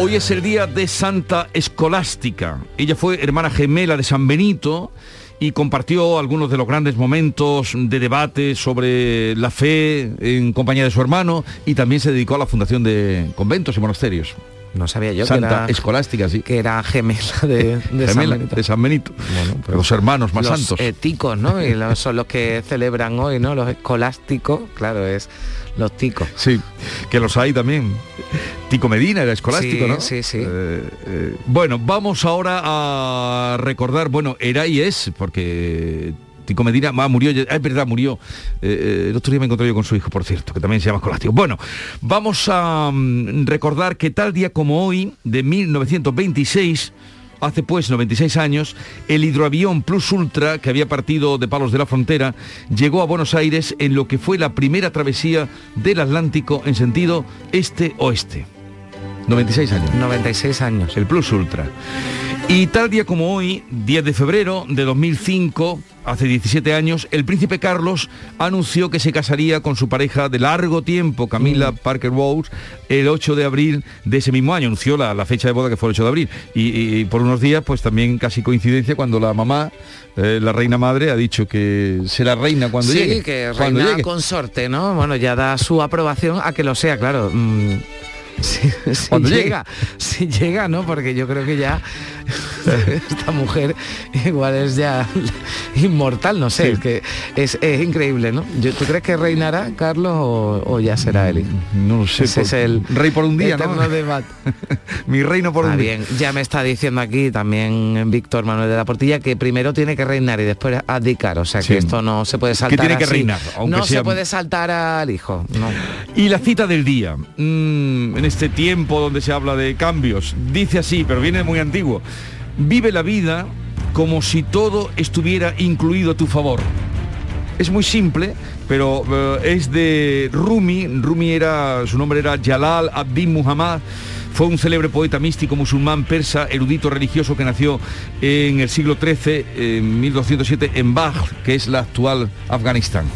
Hoy es el día de Santa Escolástica. Ella fue hermana gemela de San Benito y compartió algunos de los grandes momentos de debate sobre la fe en compañía de su hermano y también se dedicó a la fundación de conventos y monasterios.
No sabía yo
Santa
que era,
Escolástica, sí.
que era gemela de, de San Benito.
de San Benito. los hermanos más
los
santos.
ticos, ¿no? Y los- son los que celebran hoy, ¿no? Los escolásticos, claro, es los ticos.
Sí, que los hay también. Tico Medina era escolástico,
Sí,
¿no?
sí, sí.
Eh, eh, bueno, vamos ahora a recordar, bueno, era y es, porque Tico Medina murió, es verdad, murió. Eh, eh, el otro día me encontré yo con su hijo, por cierto, que también se llama escolástico. Bueno, vamos a mm, recordar que tal día como hoy, de 1926, Hace pues 96 años, el hidroavión Plus Ultra, que había partido de Palos de la Frontera, llegó a Buenos Aires en lo que fue la primera travesía del Atlántico en sentido este-oeste. 96 años.
96 años.
El Plus Ultra. Y tal día como hoy, 10 de febrero de 2005, hace 17 años, el príncipe Carlos anunció que se casaría con su pareja de largo tiempo, Camila Parker Bowles, el 8 de abril de ese mismo año. Anunció la, la fecha de boda que fue el 8 de abril. Y, y por unos días, pues también casi coincidencia cuando la mamá, eh, la reina madre, ha dicho que será reina cuando
sí,
llegue.
que
cuando
reina
llegue.
consorte, ¿no? Bueno, ya da su aprobación a que lo sea, claro. mm, si, si
Cuando
llega, si llega, ¿no? Porque yo creo que ya esta mujer igual es ya inmortal, no sé,
Sí.
es que es, es increíble, ¿no? Yo- ¿Tú crees que reinará Carlos o, o ya será él?
No lo sé.
Ese
por-
es el
rey por un día, ¿no?
debate.
Mi reino por
Ah,
un día.
bien, ya me está diciendo aquí también Víctor Manuel de la Portilla que primero tiene que reinar y después abdicar, o sea
Sí.
que esto no se puede saltar
tiene que
así.
reinar, aunque
no
sea-
se puede saltar al hijo, no.
Y la cita del día, mm, en este tiempo donde se habla de cambios, dice así, pero viene muy antiguo, vive la vida como si todo estuviera incluido a tu favor. Es muy simple, pero eh, es de Rumi, Rumi era, su nombre era Jalal ad-Din Muhammad, fue un célebre poeta místico musulmán persa, erudito religioso que nació en el siglo XIII, en 1207, en Bagh, que es la actual Afganistán.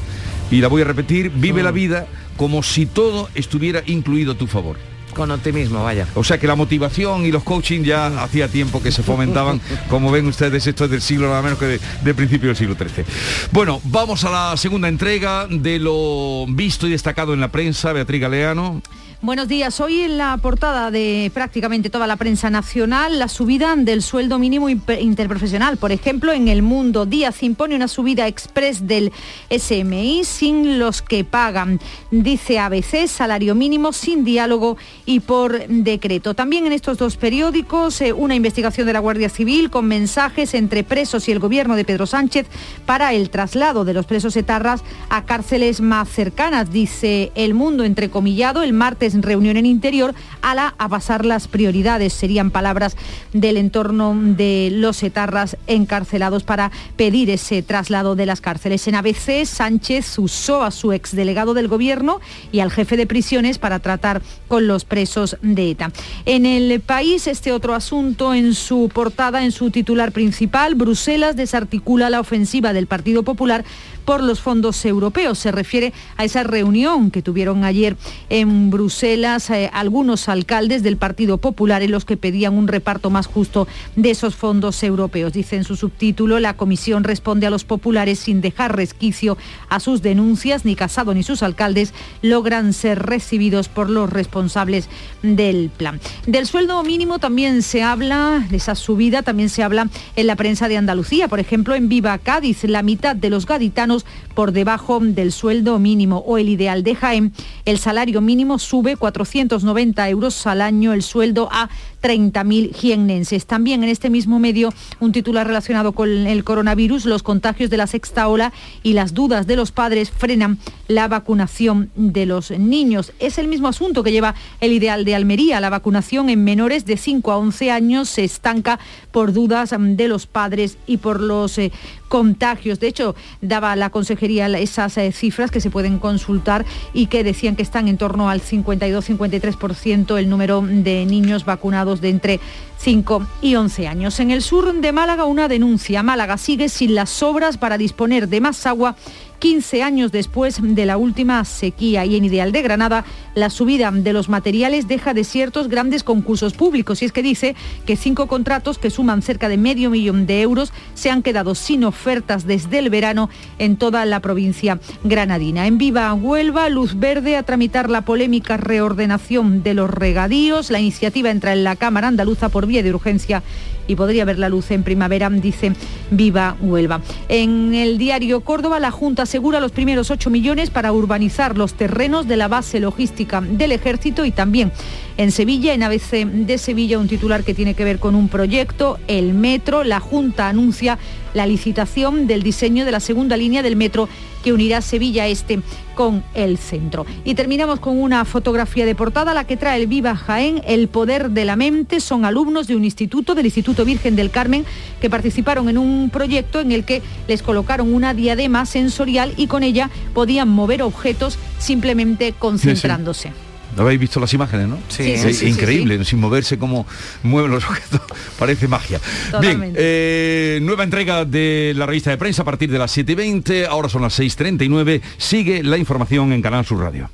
Y la voy a repetir, vive la vida como si todo estuviera incluido a tu favor.
Con optimismo, vaya.
O sea que la motivación y los coaching ya hacía tiempo que se fomentaban, como ven ustedes, esto es del siglo nada menos que de, de principio del siglo XIII. Bueno, vamos a la segunda entrega de lo visto y destacado en la prensa, Beatriz Galeano.
Buenos días. Hoy en la portada de prácticamente toda la prensa nacional, la subida del sueldo mínimo interprofesional. Por ejemplo, en El Mundo, Díaz impone una subida express del SMI sin los que pagan. Dice ABC, salario mínimo sin diálogo y por decreto. También en estos dos periódicos, eh, una investigación de la Guardia Civil con mensajes entre presos y el gobierno de Pedro Sánchez para el traslado de los presos etarras a cárceles más cercanas. Dice El Mundo, entrecomillado, el martes reunión en interior, a la a pasar las prioridades. Serían palabras del entorno de los etarras encarcelados para pedir ese traslado de las cárceles. En ABC, Sánchez usó a su exdelegado del gobierno y al jefe de prisiones para tratar con los presos de ETA. En el país, este otro asunto en su portada, en su titular principal, Bruselas desarticula la ofensiva del Partido Popular por los fondos europeos. Se refiere a esa reunión que tuvieron ayer en Bruselas eh, algunos alcaldes del Partido Popular en los que pedían un reparto más justo de esos fondos europeos. Dice en su subtítulo, la comisión responde a los populares sin dejar resquicio a sus denuncias. Ni Casado ni sus alcaldes logran ser recibidos por los responsables del plan. Del sueldo mínimo también se habla, de esa subida también se habla en la prensa de Andalucía. Por ejemplo, en Viva Cádiz, la mitad de los gaditanos por debajo del sueldo mínimo o el ideal de Jaén. El salario mínimo sube 490 euros al año, el sueldo a 30.000 jiennenses. También en este mismo medio un titular relacionado con el coronavirus, los contagios de la sexta ola y las dudas de los padres frenan la vacunación de los niños. Es el mismo asunto que lleva el ideal de Almería. La vacunación en menores de 5 a 11 años se estanca por dudas mm, de los padres y por los eh, contagios. De hecho, daba la consejería esas eh, cifras que se pueden consultar y que decían que están en torno al 52-53% el número de niños vacunados de entre 5 y 11 años. En el sur de Málaga, una denuncia. Málaga sigue sin las obras para disponer de más agua 15 años después de la última sequía y en Ideal de Granada la subida de los materiales deja desiertos grandes concursos públicos y es que dice que cinco contratos que suman cerca de medio millón de euros se han quedado sin ofertas desde el verano en toda la provincia granadina. En Viva Huelva, luz verde a tramitar la polémica reordenación de los regadíos. La iniciativa entra en la Cámara Andaluza por vía de urgencia y podría ver la luz en primavera, dice Viva Huelva. En el diario Córdoba, la Junta asegura los primeros 8 millones para urbanizar los terrenos de la base logística del ejército y también en Sevilla, en ABC de Sevilla, un titular que tiene que ver con un proyecto, el metro. La Junta anuncia la licitación del diseño de la segunda línea del metro que unirá Sevilla Este con el centro. Y terminamos con una fotografía de portada, la que trae el Viva Jaén, El Poder de la Mente. Son alumnos de un instituto, del Instituto Virgen del Carmen, que participaron en un proyecto en el que les colocaron una diadema sensorial y con ella podían mover objetos simplemente concentrándose.
Habéis visto las imágenes, ¿no?
Sí,
Es
sí, sí,
increíble, sin moverse como mueven los objetos, parece magia. Bien, eh, nueva entrega de la revista de prensa a partir de las 7.20, ahora son las 6.39, sigue la información en Canal Sur Radio.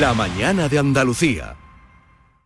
La mañana de Andalucía.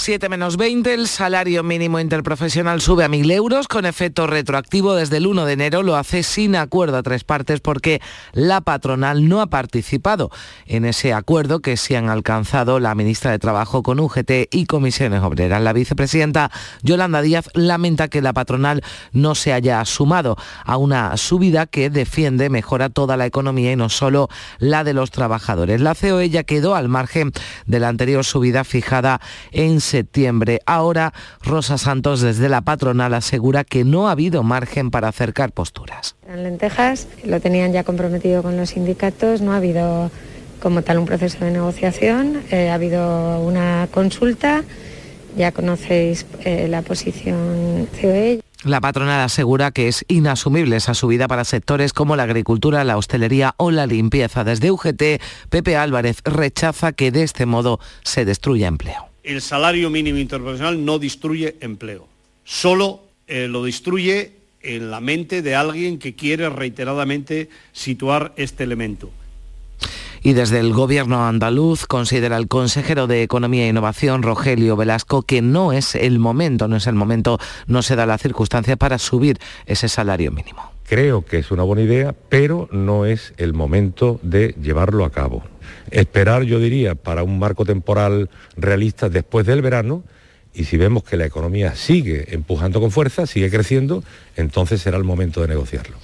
7 menos 20, el salario mínimo interprofesional sube a 1.000 euros con efecto retroactivo desde el 1 de enero. Lo hace sin acuerdo a tres partes porque la patronal no ha participado en ese acuerdo que se han alcanzado la ministra de Trabajo con UGT y comisiones obreras. La vicepresidenta Yolanda Díaz lamenta que la patronal no se haya sumado a una subida que defiende mejora toda la economía y no solo la de los trabajadores. La COE ya quedó al margen de la anterior subida fijada en septiembre. Ahora, Rosa Santos desde la patronal asegura que no ha habido margen para acercar posturas.
En lentejas lo tenían ya comprometido con los sindicatos, no ha habido como tal un proceso de negociación, eh, ha habido una consulta, ya conocéis eh, la posición. COE.
La patronal asegura que es inasumible esa subida para sectores como la agricultura, la hostelería o la limpieza. Desde UGT, Pepe Álvarez rechaza que de este modo se destruya empleo.
El salario mínimo interprofesional no destruye empleo, solo eh, lo destruye en la mente de alguien que quiere reiteradamente situar este elemento.
Y desde el gobierno andaluz considera el consejero de Economía e Innovación, Rogelio Velasco, que no es el momento, no es el momento, no se da la circunstancia para subir ese salario mínimo.
Creo que es una buena idea, pero no es el momento de llevarlo a cabo. Esperar, yo diría, para un marco temporal realista después del verano, y si vemos que la economía sigue empujando con fuerza, sigue creciendo, entonces será el momento de negociarlo.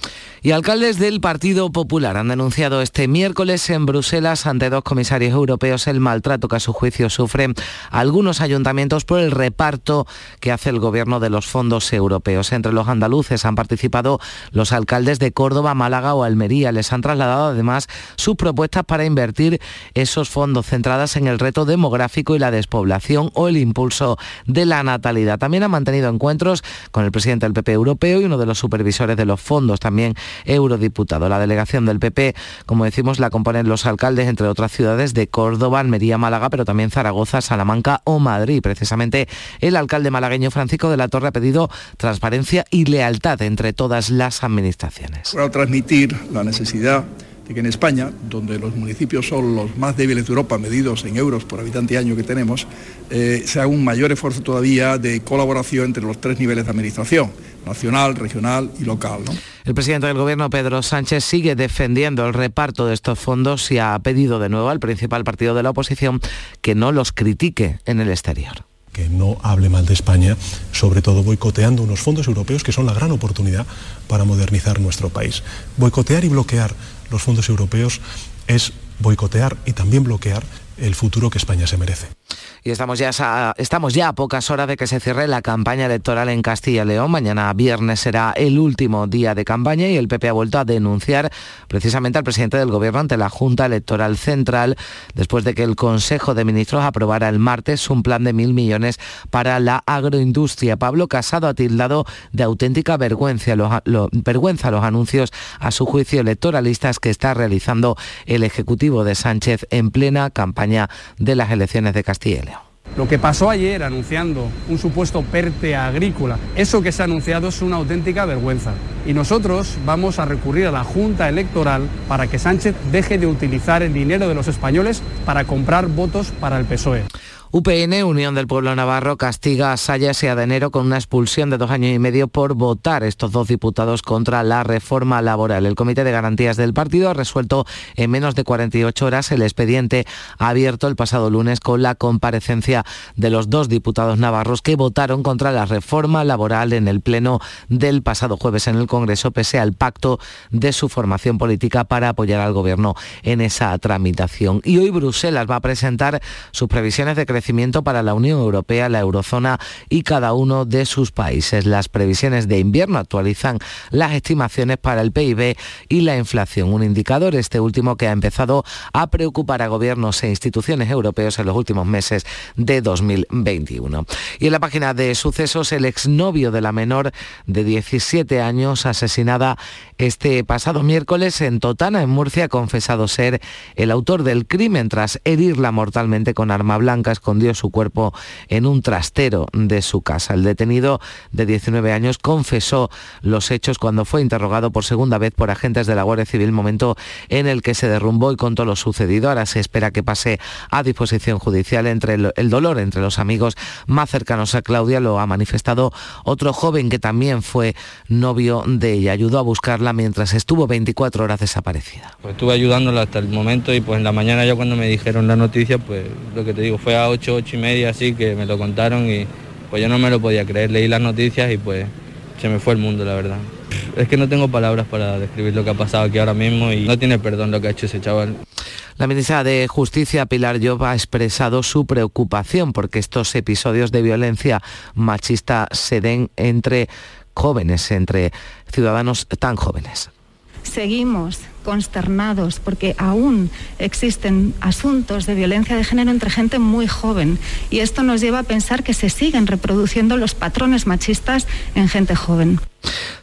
Y alcaldes del Partido Popular han denunciado este miércoles en Bruselas ante dos comisarios europeos el maltrato que a su juicio sufren algunos ayuntamientos por el reparto que hace el gobierno de los fondos europeos. Entre los andaluces han participado los alcaldes de Córdoba, Málaga o Almería. Les han trasladado además sus propuestas para invertir esos fondos centradas en el reto demográfico y la despoblación o el impulso de la natalidad. También han mantenido encuentros con el presidente del PP europeo uno de los supervisores de los fondos, también eurodiputado. La delegación del PP, como decimos, la componen los alcaldes, entre otras ciudades de Córdoba, Almería, Málaga, pero también Zaragoza, Salamanca o Madrid. Precisamente el alcalde malagueño Francisco de la Torre ha pedido transparencia y lealtad entre todas las administraciones.
Para transmitir la necesidad de que en España, donde los municipios son los más débiles de Europa, medidos en euros por habitante y año que tenemos, eh, se un mayor esfuerzo todavía de colaboración entre los tres niveles de administración, nacional, regional y local. ¿no?
El presidente del Gobierno, Pedro Sánchez, sigue defendiendo el reparto de estos fondos y ha pedido de nuevo al principal partido de la oposición que no los critique en el exterior
que no hable mal de España, sobre todo boicoteando unos fondos europeos que son la gran oportunidad para modernizar nuestro país. Boicotear y bloquear los fondos europeos es boicotear y también bloquear el futuro que España se merece.
Y estamos ya, a, estamos ya a pocas horas de que se cierre la campaña electoral en Castilla y León. Mañana viernes será el último día de campaña y el PP ha vuelto a denunciar precisamente al presidente del Gobierno ante la Junta Electoral Central después de que el Consejo de Ministros aprobara el martes un plan de mil millones para la agroindustria. Pablo Casado ha tildado de auténtica vergüenza los, lo, vergüenza los anuncios a su juicio electoralistas que está realizando el Ejecutivo de Sánchez en plena campaña de las elecciones de Castilla
Lo que pasó ayer anunciando un supuesto PERTE agrícola, eso que se ha anunciado es una auténtica vergüenza. Y nosotros vamos a recurrir a la Junta Electoral para que Sánchez deje de utilizar el dinero de los españoles para comprar votos para el PSOE.
UPN, Unión del Pueblo Navarro, castiga a Sayas y a Denero con una expulsión de dos años y medio por votar estos dos diputados contra la reforma laboral. El Comité de Garantías del partido ha resuelto en menos de 48 horas el expediente abierto el pasado lunes con la comparecencia de los dos diputados navarros que votaron contra la reforma laboral en el Pleno del pasado jueves en el Congreso, pese al pacto de su formación política para apoyar al Gobierno en esa tramitación. Y hoy Bruselas va a presentar sus previsiones de crecimiento para la Unión Europea, la eurozona y cada uno de sus países. Las previsiones de invierno actualizan las estimaciones para el PIB y la inflación, un indicador este último que ha empezado a preocupar a gobiernos e instituciones europeos en los últimos meses de 2021. Y en la página de sucesos, el exnovio de la menor de 17 años asesinada este pasado miércoles en Totana, en Murcia, ha confesado ser el autor del crimen tras herirla mortalmente con arma blanca escondió su cuerpo en un trastero de su casa. El detenido de 19 años confesó los hechos cuando fue interrogado por segunda vez por agentes de la Guardia Civil, momento en el que se derrumbó y contó lo sucedido. Ahora se espera que pase a disposición judicial entre el, dolor entre los amigos más cercanos a Claudia lo ha manifestado otro joven que también fue novio de ella. Ayudó a buscarla mientras estuvo 24 horas desaparecida.
Pues estuve ayudándola hasta el momento y pues en la mañana ya cuando me dijeron la noticia, pues lo que te digo, fue a 8, 8 y media así que me lo contaron y pues yo no me lo podía creer. Leí las noticias y pues se me fue el mundo, la verdad. Es que no tengo palabras para describir lo que ha pasado aquí ahora mismo y no tiene perdón lo que ha hecho ese chaval.
La ministra de Justicia, Pilar Job, ha expresado su preocupación porque estos episodios de violencia machista se den entre jóvenes, entre ciudadanos tan jóvenes.
Seguimos consternados porque aún existen asuntos de violencia de género entre gente muy joven y esto nos lleva a pensar que se siguen reproduciendo los patrones machistas en gente joven.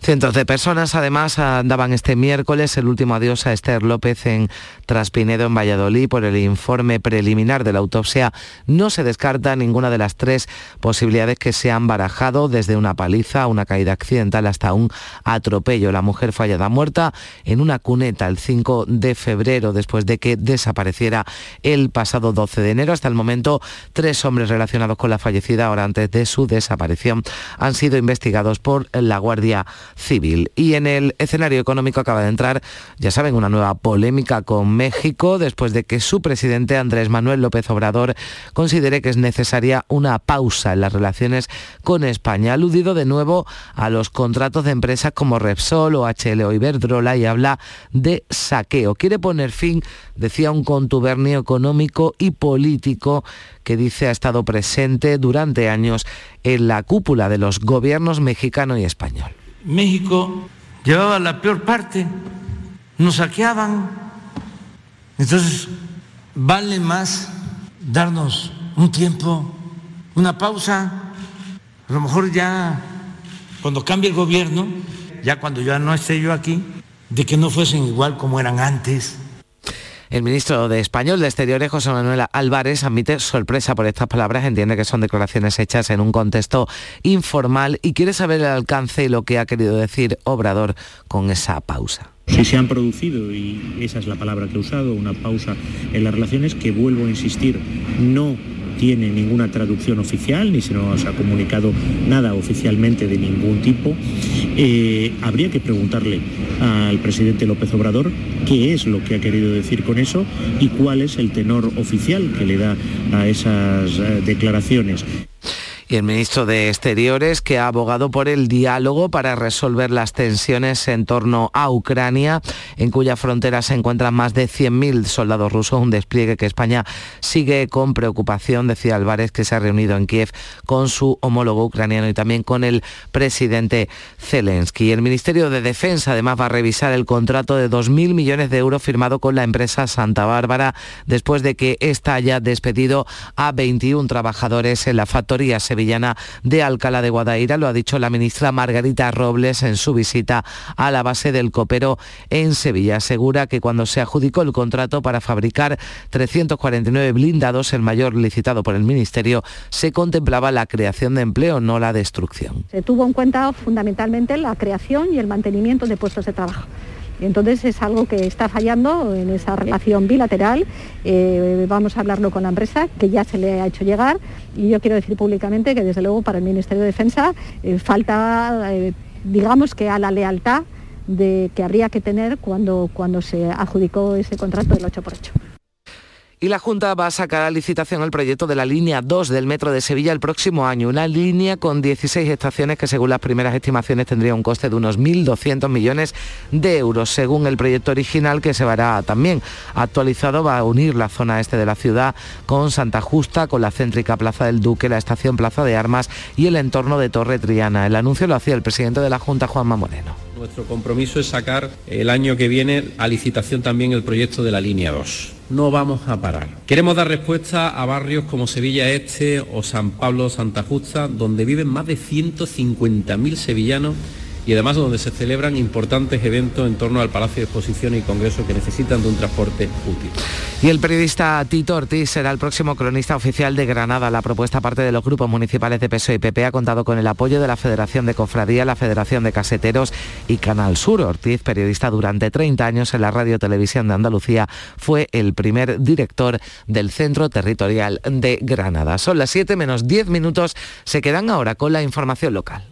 Cientos de personas además daban este miércoles el último adiós a Esther López en Traspinedo, en Valladolid. Por el informe preliminar de la autopsia no se descarta ninguna de las tres posibilidades que se han barajado, desde una paliza, una caída accidental hasta un atropello. La mujer fue hallada muerta en una cuneta el 5 de febrero, después de que desapareciera el pasado 12 de enero. Hasta el momento, tres hombres relacionados con la fallecida, ahora antes de su desaparición, han sido investigados por la Guardia Civil. Y en el escenario económico acaba de entrar, ya saben, una nueva polémica con México, después de que su presidente Andrés Manuel López Obrador considere que es necesaria una pausa en las relaciones con España. Ha aludido de nuevo a los contratos de empresas como Repsol o HL o Iberdrola y habla de saqueo. Quiere poner fin, decía, un contubernio económico y político que dice ha estado presente durante años en la cúpula de los gobiernos mexicano y español.
México llevaba la peor parte, nos saqueaban. Entonces, vale más darnos un tiempo, una pausa, a lo mejor ya cuando cambie el gobierno, ya cuando ya no esté yo aquí, de que no fuesen igual como eran antes.
El ministro de Español de Exteriores, José Manuel Álvarez, admite sorpresa por estas palabras, entiende que son declaraciones hechas en un contexto informal y quiere saber el alcance y lo que ha querido decir Obrador con esa pausa.
Si se han producido, y esa es la palabra que he usado, una pausa en las relaciones, que vuelvo a insistir, no tiene ninguna traducción oficial, ni se nos ha comunicado nada oficialmente de ningún tipo. Eh, habría que preguntarle al presidente López Obrador qué es lo que ha querido decir con eso y cuál es el tenor oficial que le da a esas eh, declaraciones
y el ministro de Exteriores que ha abogado por el diálogo para resolver las tensiones en torno a Ucrania, en cuya frontera se encuentran más de 100.000 soldados rusos, un despliegue que España sigue con preocupación, decía Álvarez, que se ha reunido en Kiev con su homólogo ucraniano y también con el presidente Zelensky. El Ministerio de Defensa además va a revisar el contrato de 2.000 millones de euros firmado con la empresa Santa Bárbara después de que ésta haya despedido a 21 trabajadores en la factoría sevillana de Alcalá de Guadaira. Lo ha dicho la ministra Margarita Robles en su visita a la base del Copero en Sevilla. Asegura que cuando se adjudicó el contrato para fabricar 349 blindados, el mayor licitado por el Ministerio, se contemplaba la creación de empleo, no la destrucción.
Se tuvo en cuenta fundamentalmente la creación y el mantenimiento de puestos de trabajo
Entonces es algo que está fallando en esa relación bilateral. Eh, vamos a hablarlo con la empresa, que ya se le ha hecho llegar, y yo quiero decir públicamente que desde luego para el Ministerio de Defensa eh, falta, digamos que a la lealtad que habría que tener cuando, cuando se adjudicó ese contrato del 8x8
y la Junta va a sacar a licitación el proyecto de la línea 2 del Metro de Sevilla el próximo año, una línea con 16 estaciones que según las primeras estimaciones tendría un coste de unos 1.200 millones de euros. Según el proyecto original que se verá también actualizado, va a unir la zona este de la ciudad con Santa Justa, con la céntrica Plaza del Duque, la estación Plaza de Armas y el entorno de Torre Triana. El anuncio lo hacía el presidente de la Junta, Juanma Moreno.
Nuestro compromiso es sacar el año que viene a licitación también el proyecto de la línea 2 no vamos a parar. Queremos dar respuesta a barrios como Sevilla Este o San Pablo Santa Justa, donde viven más de 150.000 sevillanos y además donde se celebran importantes eventos en torno al Palacio de Exposiciones y Congresos que necesitan de un transporte útil.
Y el periodista Tito Ortiz será el próximo cronista oficial de Granada. La propuesta parte de los grupos municipales de PSOE y PP ha contado con el apoyo de la Federación de Cofradía, la Federación de Caseteros y Canal Sur. Ortiz, periodista durante 30 años en la Radio Televisión de Andalucía, fue el primer director del Centro Territorial de Granada. Son las 7 menos 10 minutos. Se quedan ahora con la información local.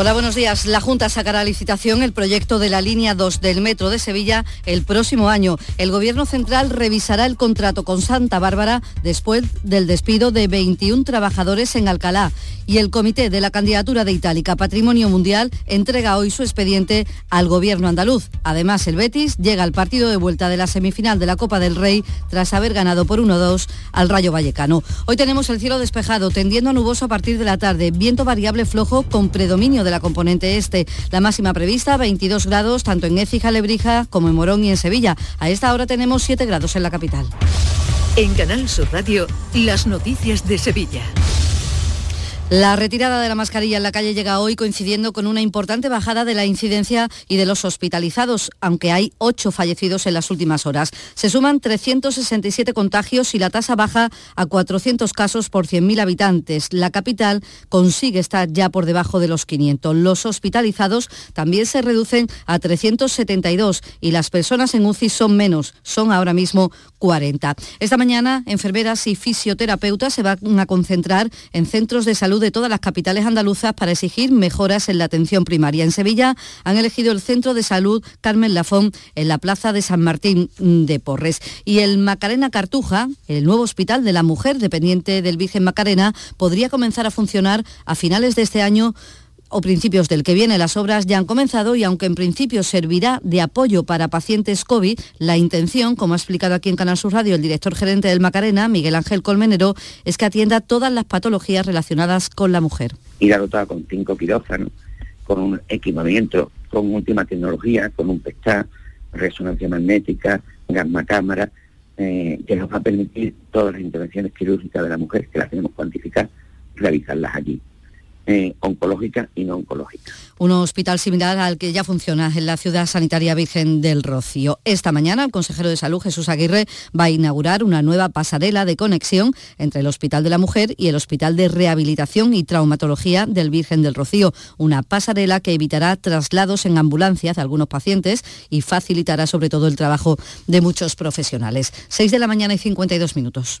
Hola, buenos días. La Junta sacará a licitación el proyecto de la línea 2 del Metro de Sevilla el próximo año. El Gobierno Central revisará el contrato con Santa Bárbara después del despido de 21 trabajadores en Alcalá. Y el Comité de la Candidatura de Itálica Patrimonio Mundial entrega hoy su expediente al Gobierno andaluz. Además, el Betis llega al partido de vuelta de la semifinal de la Copa del Rey tras haber ganado por 1-2 al Rayo Vallecano. Hoy tenemos el cielo despejado, tendiendo a nuboso a partir de la tarde, viento variable flojo con predominio de la componente este. La máxima prevista, 22 grados, tanto en Écija, Lebrija, como en Morón y en Sevilla. A esta hora tenemos 7 grados en la capital.
En Canal Sur Radio, las noticias de Sevilla.
La retirada de la mascarilla en la calle llega hoy coincidiendo con una importante bajada de la incidencia y de los hospitalizados, aunque hay ocho fallecidos en las últimas horas. Se suman 367 contagios y la tasa baja a 400 casos por 100.000 habitantes. La capital consigue estar ya por debajo de los 500. Los hospitalizados también se reducen a 372 y las personas en UCI son menos, son ahora mismo 40. Esta mañana, enfermeras y fisioterapeutas se van a concentrar en centros de salud de todas las capitales andaluzas para exigir mejoras en la atención primaria. En Sevilla han elegido el Centro de Salud Carmen Lafón en la Plaza de San Martín de Porres. Y el Macarena Cartuja, el nuevo hospital de la mujer dependiente del Virgen Macarena, podría comenzar a funcionar a finales de este año o principios del que viene. Las obras ya han comenzado y aunque en principio servirá de apoyo para pacientes COVID, la intención, como ha explicado aquí en Canal Sur Radio el director gerente del Macarena, Miguel Ángel Colmenero, es que atienda todas las patologías relacionadas con la mujer.
Ir dotada con cinco quirófanos, con un equipamiento, con última tecnología, con un PETA, resonancia magnética, gamma cámara, eh, que nos va a permitir todas las intervenciones quirúrgicas de la mujer, que las tenemos cuantificar, realizarlas allí. Eh, oncológica y no oncológica.
Un hospital similar al que ya funciona en la ciudad sanitaria Virgen del Rocío. Esta mañana el consejero de salud Jesús Aguirre va a inaugurar una nueva pasarela de conexión entre el Hospital de la Mujer y el Hospital de Rehabilitación y Traumatología del Virgen del Rocío. Una pasarela que evitará traslados en ambulancias de algunos pacientes y facilitará sobre todo el trabajo de muchos profesionales. 6 de la mañana y 52 minutos.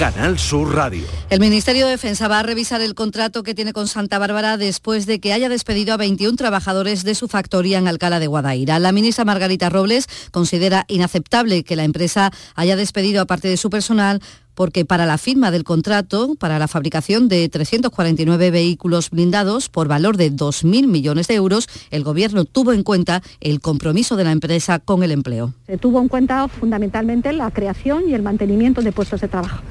Canal Sur Radio.
El Ministerio de Defensa va a revisar el contrato que tiene con Santa Bárbara después de que haya despedido a 21 trabajadores de su factoría en Alcalá de Guadaira. La ministra Margarita Robles considera inaceptable que la empresa haya despedido a parte de su personal porque para la firma del contrato para la fabricación de 349 vehículos blindados por valor de 2.000 millones de euros, el Gobierno tuvo en cuenta el compromiso de la empresa con el empleo.
Se tuvo en cuenta fundamentalmente la creación y el mantenimiento de puestos de trabajo.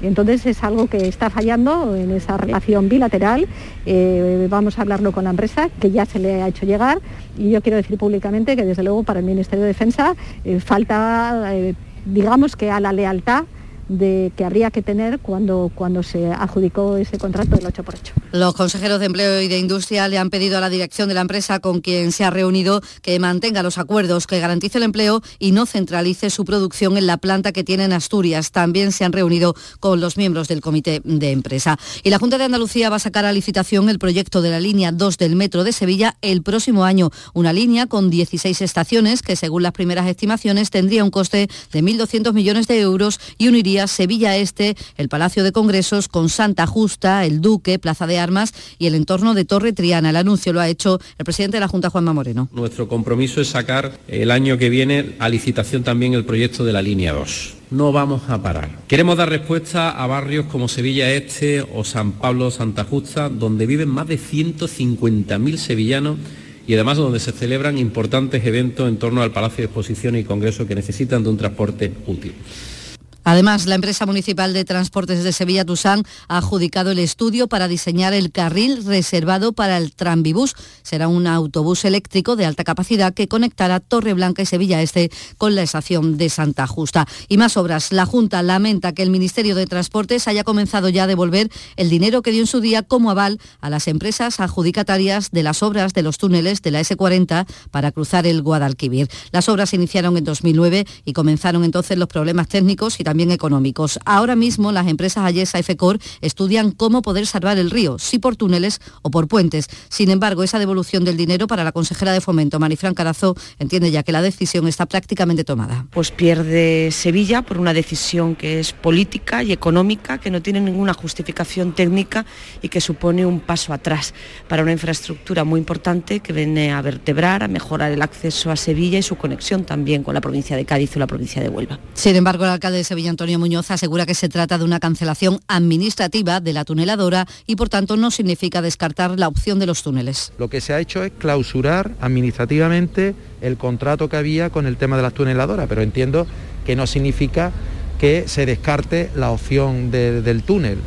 Entonces es algo que está fallando en esa relación bilateral. Eh, vamos a hablarlo con la empresa, que ya se le ha hecho llegar. Y yo quiero decir públicamente que desde luego para el Ministerio de Defensa eh, falta, eh, digamos que a la lealtad de que habría que tener cuando, cuando se adjudicó ese contrato del 8 por 8.
Los consejeros de Empleo y de Industria le han pedido a la dirección de la empresa con quien se ha reunido que mantenga los acuerdos, que garantice el empleo y no centralice su producción en la planta que tiene en Asturias. También se han reunido con los miembros del comité de empresa. Y la Junta de Andalucía va a sacar a licitación el proyecto de la línea 2 del metro de Sevilla el próximo año. Una línea con 16 estaciones que según las primeras estimaciones tendría un coste de 1.200 millones de euros y uniría Sevilla Este, el Palacio de Congresos con Santa Justa, el Duque, Plaza de Armas y el entorno de Torre Triana. El anuncio lo ha hecho el presidente de la Junta, Juanma Moreno.
Nuestro compromiso es sacar el año que viene a licitación también el proyecto de la línea 2 no vamos a parar. Queremos dar respuesta a barrios como Sevilla Este o San Pablo Santa Justa, donde viven más de 150.000 sevillanos y además donde se celebran importantes eventos en torno al Palacio de Exposiciones y Congresos que necesitan de un transporte útil.
Además, la empresa municipal de transportes de Sevilla Tusán ha adjudicado el estudio para diseñar el carril reservado para el Trambibús. Será un autobús eléctrico de alta capacidad que conectará Torreblanca y Sevilla Este con la estación de Santa Justa. Y más obras. La Junta lamenta que el Ministerio de Transportes haya comenzado ya a devolver el dinero que dio en su día como aval a las empresas adjudicatarias de las obras de los túneles de la S40 para cruzar el Guadalquivir. Las obras se iniciaron en 2009 y comenzaron entonces los problemas técnicos y también también económicos. Ahora mismo las empresas Ayesa y FECOR estudian cómo poder salvar el río, si por túneles o por puentes. Sin embargo, esa devolución del dinero para la consejera de Fomento, Marifran Carazo, entiende ya que la decisión está prácticamente tomada.
Pues pierde Sevilla por una decisión que es política y económica, que no tiene ninguna justificación técnica y que supone un paso atrás para una infraestructura muy importante que viene a vertebrar, a mejorar el acceso a Sevilla y su conexión también con la provincia de Cádiz o la provincia de Huelva.
Sin embargo, el alcalde de Sevilla Antonio Muñoz asegura que se trata de una cancelación administrativa de la tuneladora y por tanto no significa descartar la opción de los túneles.
Lo que se ha hecho es clausurar administrativamente el contrato que había con el tema de las tuneladoras, pero entiendo que no significa que se descarte la opción del túnel.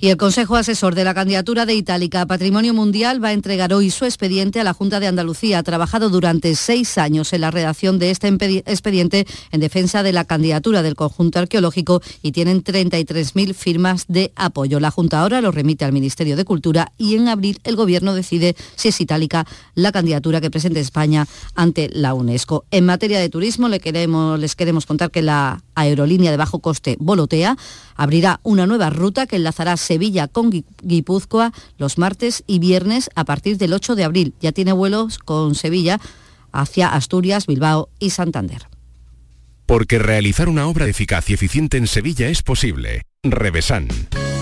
Y el Consejo Asesor de la Candidatura de Itálica a Patrimonio Mundial va a entregar hoy su expediente a la Junta de Andalucía. Ha trabajado durante seis años en la redacción de este expediente en defensa de la candidatura del conjunto arqueológico y tienen 33.000 firmas de apoyo. La Junta ahora lo remite al Ministerio de Cultura y en abril el Gobierno decide si es itálica la candidatura que presente España ante la UNESCO. En materia de turismo les queremos contar que la aerolínea de bajo coste Volotea abrirá una nueva ruta que enlazará Sevilla con Guipúzcoa los martes y viernes a partir del 8 de abril. Ya tiene vuelos con Sevilla hacia Asturias, Bilbao y Santander.
Porque realizar una obra eficaz y eficiente en Sevilla es posible. Revesan.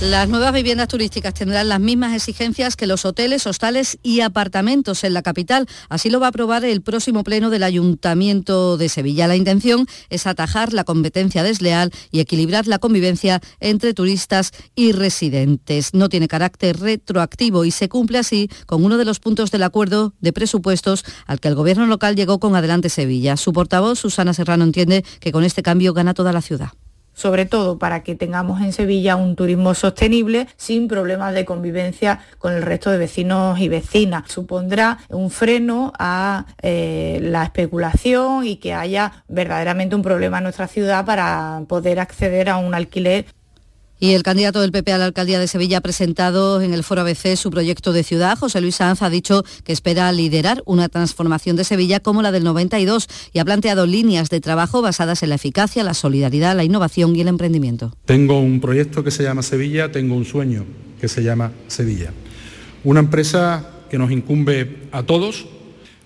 Las nuevas viviendas turísticas tendrán las mismas exigencias que los hoteles, hostales y apartamentos en la capital. Así lo va a aprobar el próximo pleno del Ayuntamiento de Sevilla. La intención es atajar la competencia desleal y equilibrar la convivencia entre turistas y residentes. No tiene carácter retroactivo y se cumple así con uno de los puntos del acuerdo de presupuestos al que el gobierno local llegó con Adelante Sevilla. Su portavoz, Susana Serrano, entiende que con este cambio gana toda la ciudad
sobre todo para que tengamos en Sevilla un turismo sostenible sin problemas de convivencia con el resto de vecinos y vecinas. Supondrá un freno a eh, la especulación y que haya verdaderamente un problema en nuestra ciudad para poder acceder a un alquiler
Y el candidato del PP a la alcaldía de Sevilla ha presentado en el Foro ABC su proyecto de ciudad. José Luis Sanz ha dicho que espera liderar una transformación de Sevilla como la del 92 y ha planteado líneas de trabajo basadas en la eficacia, la solidaridad, la innovación y el emprendimiento.
Tengo un proyecto que se llama Sevilla, tengo un sueño que se llama Sevilla. Una empresa que nos incumbe a todos.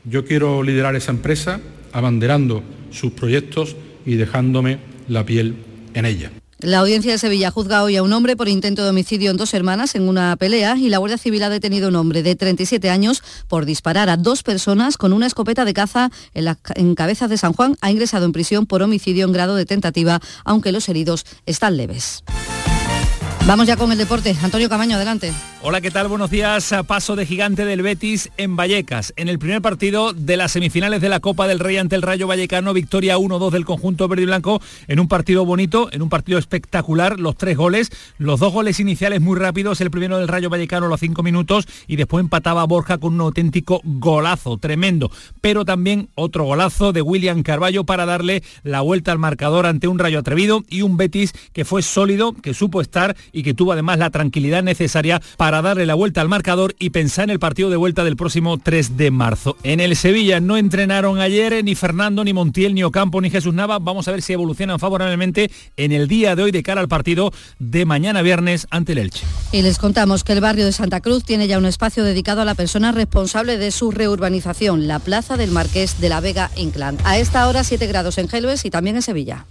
Yo quiero liderar esa empresa abanderando sus proyectos y dejándome la piel en ella.
La audiencia de Sevilla juzga hoy a un hombre por intento de homicidio en dos hermanas en una pelea y la Guardia Civil ha detenido a un hombre de 37 años por disparar a dos personas con una escopeta de caza en, la, en Cabezas de San Juan. Ha ingresado en prisión por homicidio en grado de tentativa, aunque los heridos están leves. Vamos ya con el deporte. Antonio Camaño, adelante.
Hola, ¿qué tal? Buenos días. Paso de gigante del Betis en Vallecas. En el primer partido de las semifinales de la Copa del Rey ante el Rayo Vallecano, victoria 1-2 del conjunto verde y blanco en un partido bonito, en un partido espectacular, los tres goles, los dos goles iniciales muy rápidos, el primero del Rayo Vallecano a los cinco minutos y después empataba Borja con un auténtico golazo, tremendo. Pero también otro golazo de William Carballo para darle la vuelta al marcador ante un Rayo atrevido y un Betis que fue sólido, que supo estar que tuvo además la tranquilidad necesaria para darle la vuelta al marcador y pensar en el partido de vuelta del próximo 3 de marzo. En el Sevilla no entrenaron ayer ni Fernando, ni Montiel, ni Ocampo, ni Jesús Nava. Vamos a ver si evolucionan favorablemente en el día de hoy de cara al partido de mañana viernes ante el Elche.
Y les contamos que el barrio de Santa Cruz tiene ya un espacio dedicado a la persona responsable de su reurbanización, la Plaza del Marqués de la Vega Inclán. A esta hora 7 grados en Gelbes y también en Sevilla.